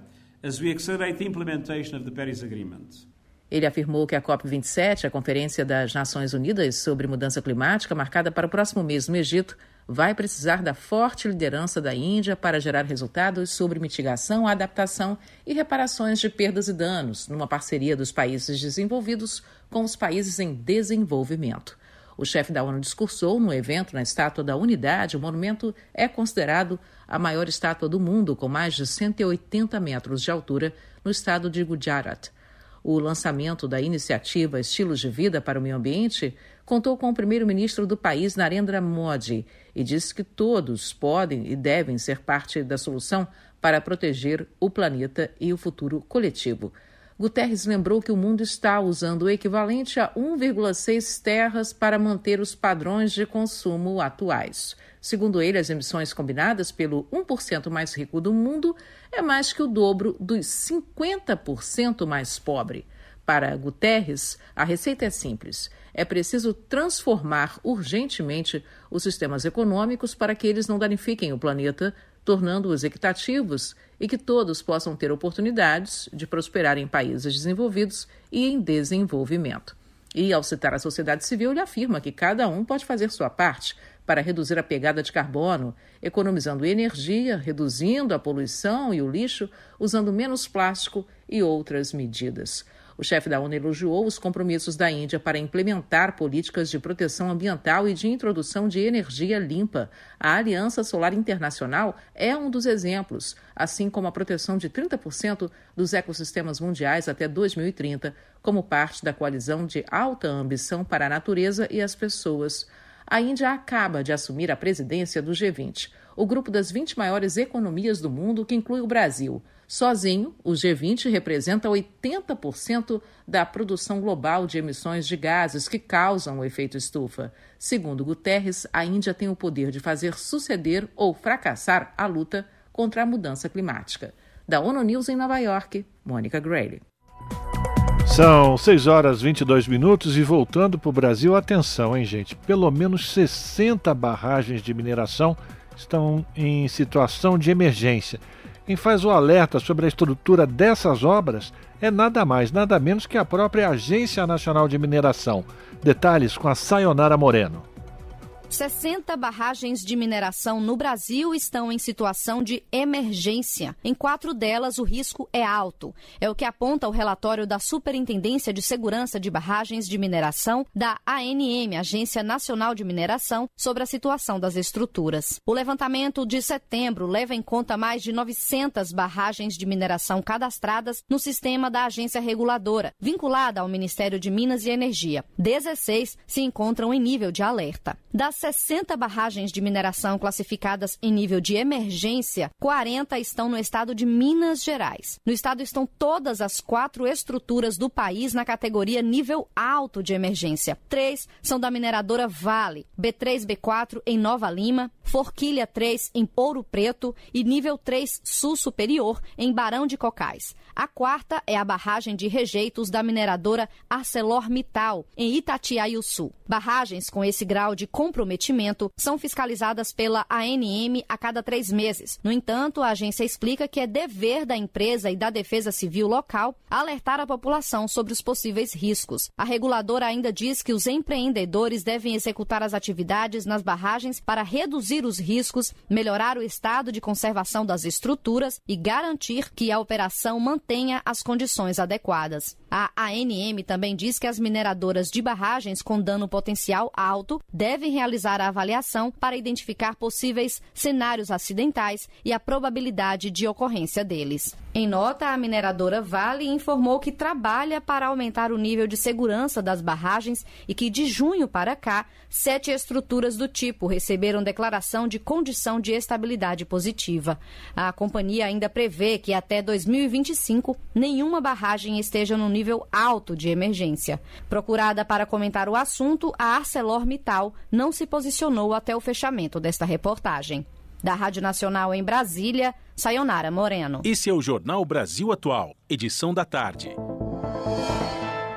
as we accelerate the implementation of the Paris Agreement. Ele afirmou que a COP27, a Conferência das Nações Unidas sobre Mudança Climática, marcada para o próximo mês no Egito, vai precisar da forte liderança da Índia para gerar resultados sobre mitigação, adaptação e reparações de perdas e danos, numa parceria dos países desenvolvidos com os países em desenvolvimento. O chefe da ONU discursou no evento na Estátua da Unidade. O monumento é considerado a maior estátua do mundo, com mais de 180 metros de altura, no estado de Gujarat. O lançamento da iniciativa Estilos de Vida para o Meio Ambiente contou com o primeiro-ministro do país, Narendra Modi, e disse que todos podem e devem ser parte da solução para proteger o planeta e o futuro coletivo. Guterres lembrou que o mundo está usando o equivalente a 1,6 terras para manter os padrões de consumo atuais. Segundo ele, as emissões combinadas pelo 1% mais rico do mundo é mais que o dobro dos 50% mais pobre. Para Guterres, a receita é simples é preciso transformar urgentemente os sistemas econômicos para que eles não danifiquem o planeta, tornando-os equitativos e que todos possam ter oportunidades de prosperar em países desenvolvidos e em desenvolvimento. E, ao citar a sociedade civil, ele afirma que cada um pode fazer sua parte para reduzir a pegada de carbono, economizando energia, reduzindo a poluição e o lixo, usando menos plástico e outras medidas. O chefe da ONU elogiou os compromissos da Índia para implementar políticas de proteção ambiental e de introdução de energia limpa. A Aliança Solar Internacional é um dos exemplos, assim como a proteção de 30% dos ecossistemas mundiais até 2030, como parte da coalizão de alta ambição para a natureza e as pessoas. A Índia acaba de assumir a presidência do G20, o grupo das 20 maiores economias do mundo, que inclui o Brasil. Sozinho, o G20 representa 80% da produção global de emissões de gases que causam o efeito estufa. Segundo Guterres, a Índia tem o poder de fazer suceder ou fracassar a luta contra a mudança climática. Da ONU News em Nova York, Mônica Grayley. São 6 horas 22 minutos e voltando para o Brasil, atenção, hein, gente? Pelo menos 60 barragens de mineração estão em situação de emergência. Quem faz o alerta sobre a estrutura dessas obras é nada mais, nada menos que a própria Agência Nacional de Mineração. Detalhes com a Sayonara Moreno. 60 barragens de mineração no Brasil estão em situação de emergência. Em quatro delas, o risco é alto. É o que aponta o relatório da Superintendência de Segurança de Barragens de Mineração, da ANM, Agência Nacional de Mineração, sobre a situação das estruturas. O levantamento de setembro leva em conta mais de 900 barragens de mineração cadastradas no sistema da agência reguladora, vinculada ao Ministério de Minas e Energia. 16 se encontram em nível de alerta. Das 60 barragens de mineração classificadas em nível de emergência, 40 estão no estado de Minas Gerais. No estado estão todas as quatro estruturas do país na categoria nível alto de emergência. Três são da mineradora Vale, B3, B4 em Nova Lima, Forquilha 3 em Ouro Preto e nível 3 Sul Superior em Barão de Cocais. A quarta é a barragem de rejeitos da mineradora ArcelorMittal em Itatiaia Sul. Barragens com esse grau de compromisso comprometimento são fiscalizadas pela ANM a cada três meses. No entanto, a agência explica que é dever da empresa e da Defesa Civil local alertar a população sobre os possíveis riscos. A reguladora ainda diz que os empreendedores devem executar as atividades nas barragens para reduzir os riscos, melhorar o estado de conservação das estruturas e garantir que a operação mantenha as condições adequadas. A ANM também diz que as mineradoras de barragens com dano potencial alto devem realizar a avaliação para identificar possíveis cenários acidentais e a probabilidade de ocorrência deles. Em nota, a mineradora Vale informou que trabalha para aumentar o nível de segurança das barragens e que de junho para cá, sete estruturas do tipo receberam declaração de condição de estabilidade positiva. A companhia ainda prevê que até 2025 nenhuma barragem esteja no nível alto de emergência. Procurada para comentar o assunto, a ArcelorMittal não se posicionou até o fechamento desta reportagem. Da Rádio Nacional em Brasília, Sayonara Moreno. Esse é o Jornal Brasil Atual, edição da tarde.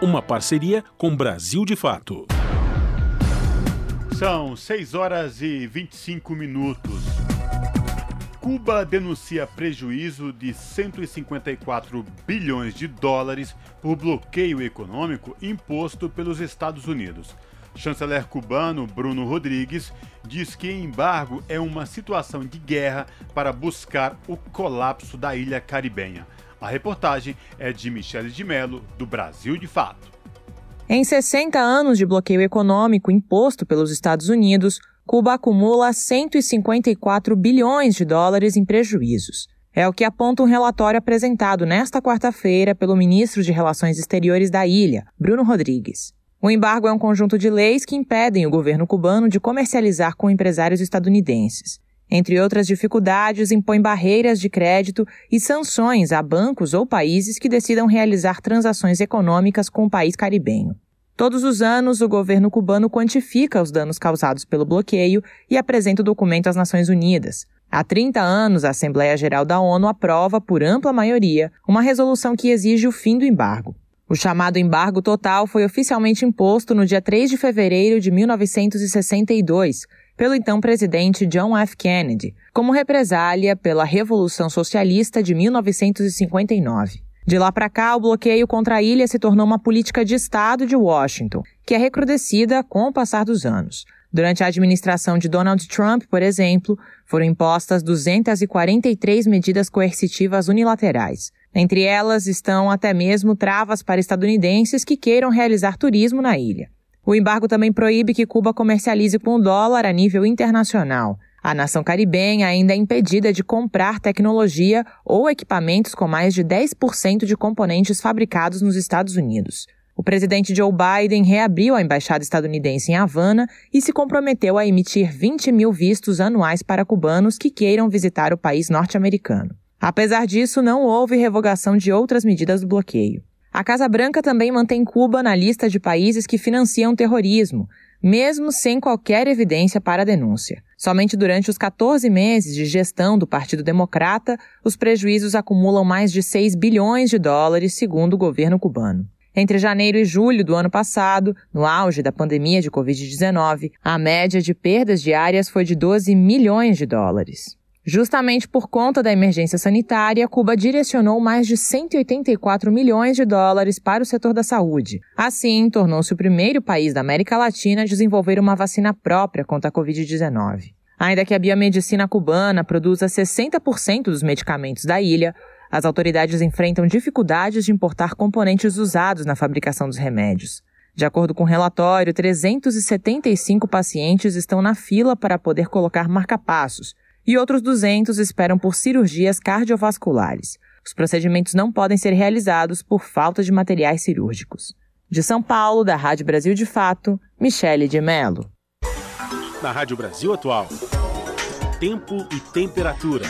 Uma parceria com Brasil de Fato. São 6 horas e 25 minutos. Cuba denuncia prejuízo de 154 bilhões de dólares por bloqueio econômico imposto pelos Estados Unidos. Chanceler cubano Bruno Rodrigues diz que embargo é uma situação de guerra para buscar o colapso da ilha caribenha. A reportagem é de Michele de Mello, do Brasil de Fato. Em 60 anos de bloqueio econômico imposto pelos Estados Unidos, Cuba acumula 154 bilhões de dólares em prejuízos. É o que aponta um relatório apresentado nesta quarta-feira pelo ministro de Relações Exteriores da ilha, Bruno Rodrigues. O embargo é um conjunto de leis que impedem o governo cubano de comercializar com empresários estadunidenses. Entre outras dificuldades, impõe barreiras de crédito e sanções a bancos ou países que decidam realizar transações econômicas com o país caribenho. Todos os anos, o governo cubano quantifica os danos causados pelo bloqueio e apresenta o documento às Nações Unidas. Há 30 anos, a Assembleia Geral da ONU aprova, por ampla maioria, uma resolução que exige o fim do embargo. O chamado embargo total foi oficialmente imposto no dia 3 de fevereiro de 1962 pelo então presidente John F. Kennedy, como represália pela Revolução Socialista de 1959. De lá para cá, o bloqueio contra a ilha se tornou uma política de Estado de Washington, que é recrudescida com o passar dos anos. Durante a administração de Donald Trump, por exemplo, foram impostas 243 medidas coercitivas unilaterais. Entre elas estão até mesmo travas para estadunidenses que queiram realizar turismo na ilha. O embargo também proíbe que Cuba comercialize com o dólar a nível internacional. A nação caribenha ainda é impedida de comprar tecnologia ou equipamentos com mais de 10% de componentes fabricados nos Estados Unidos. O presidente Joe Biden reabriu a embaixada estadunidense em Havana e se comprometeu a emitir 20 mil vistos anuais para cubanos que queiram visitar o país norte-americano. Apesar disso, não houve revogação de outras medidas do bloqueio. A Casa Branca também mantém Cuba na lista de países que financiam terrorismo, mesmo sem qualquer evidência para a denúncia. Somente durante os 14 meses de gestão do Partido Democrata, os prejuízos acumulam mais de 6 bilhões de dólares, segundo o governo cubano. Entre janeiro e julho do ano passado, no auge da pandemia de Covid-19, a média de perdas diárias foi de 12 milhões de dólares. Justamente por conta da emergência sanitária, Cuba direcionou mais de 184 milhões de dólares para o setor da saúde. Assim, tornou-se o primeiro país da América Latina a desenvolver uma vacina própria contra a Covid-19. Ainda que a biomedicina cubana produza 60% dos medicamentos da ilha, as autoridades enfrentam dificuldades de importar componentes usados na fabricação dos remédios. De acordo com o relatório, 375 pacientes estão na fila para poder colocar marcapassos, e outros 200 esperam por cirurgias cardiovasculares. Os procedimentos não podem ser realizados por falta de materiais cirúrgicos. De São Paulo, da Rádio Brasil de Fato, Michele de Mello. Na Rádio Brasil Atual, tempo e temperatura.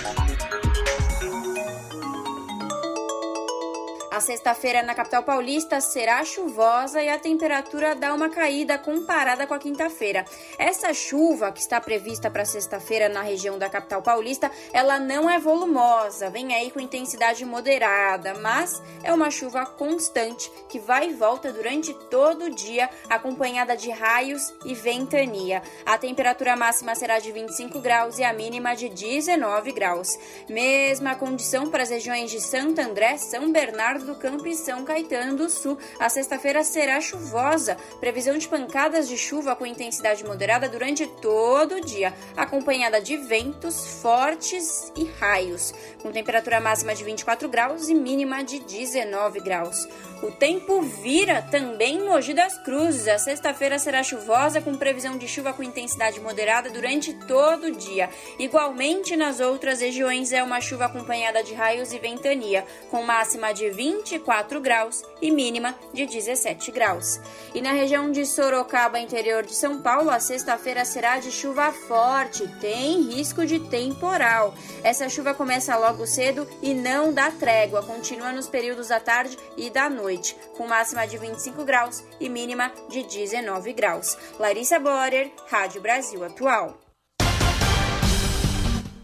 A sexta-feira na capital paulista será chuvosa e a temperatura dá uma caída comparada com a quinta-feira. Essa chuva que está prevista para sexta-feira na região da capital paulista, ela não é volumosa, vem aí com intensidade moderada, mas é uma chuva constante que vai e volta durante todo o dia, acompanhada de raios e ventania. A temperatura máxima será de 25 graus e a mínima de 19 graus. Mesma condição para as regiões de Santo André, São Bernardo do Campo e São Caetano do Sul. A sexta-feira será chuvosa, previsão de pancadas de chuva com intensidade moderada durante todo o dia, acompanhada de ventos fortes e raios, com temperatura máxima de 24 graus e mínima de 19 graus. O tempo vira também em Mogi das Cruzes. A sexta-feira será chuvosa, com previsão de chuva com intensidade moderada durante todo o dia. Igualmente nas outras regiões, é uma chuva acompanhada de raios e ventania, com máxima de 24 graus e mínima de 17 graus. E na região de Sorocaba, interior de São Paulo, a sexta-feira será de chuva forte, tem risco de temporal. Essa chuva começa logo cedo e não dá trégua, continua nos períodos da tarde e da noite noite, com máxima de 25 graus e mínima de 19 graus. Larissa Borer, Rádio Brasil Atual.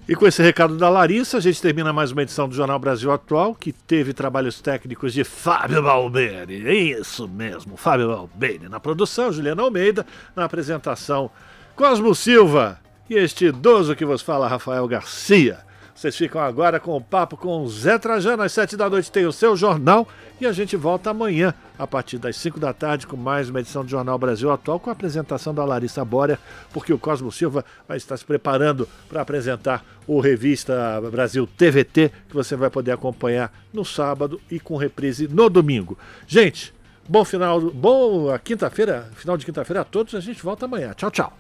E com esse recado da Larissa, a gente termina mais uma edição do Jornal Brasil Atual, que teve trabalhos técnicos de Fábio Balbeni. É isso mesmo, Fábio Balbeni. Na produção, Juliana Almeida. Na apresentação, Cosmo Silva. E este idoso que vos fala, Rafael Garcia. Vocês ficam agora com o papo com o Zé Trajano. Às sete da noite tem o seu jornal e a gente volta amanhã, a partir das cinco da tarde, com mais uma edição do Jornal Brasil Atual, com a apresentação da Larissa Bória, porque o Cosmo Silva vai estar se preparando para apresentar o Revista Brasil TVT, que você vai poder acompanhar no sábado e com reprise no domingo. Gente, bom final, bom quinta-feira, final de quinta-feira a todos. A gente volta amanhã. Tchau, tchau.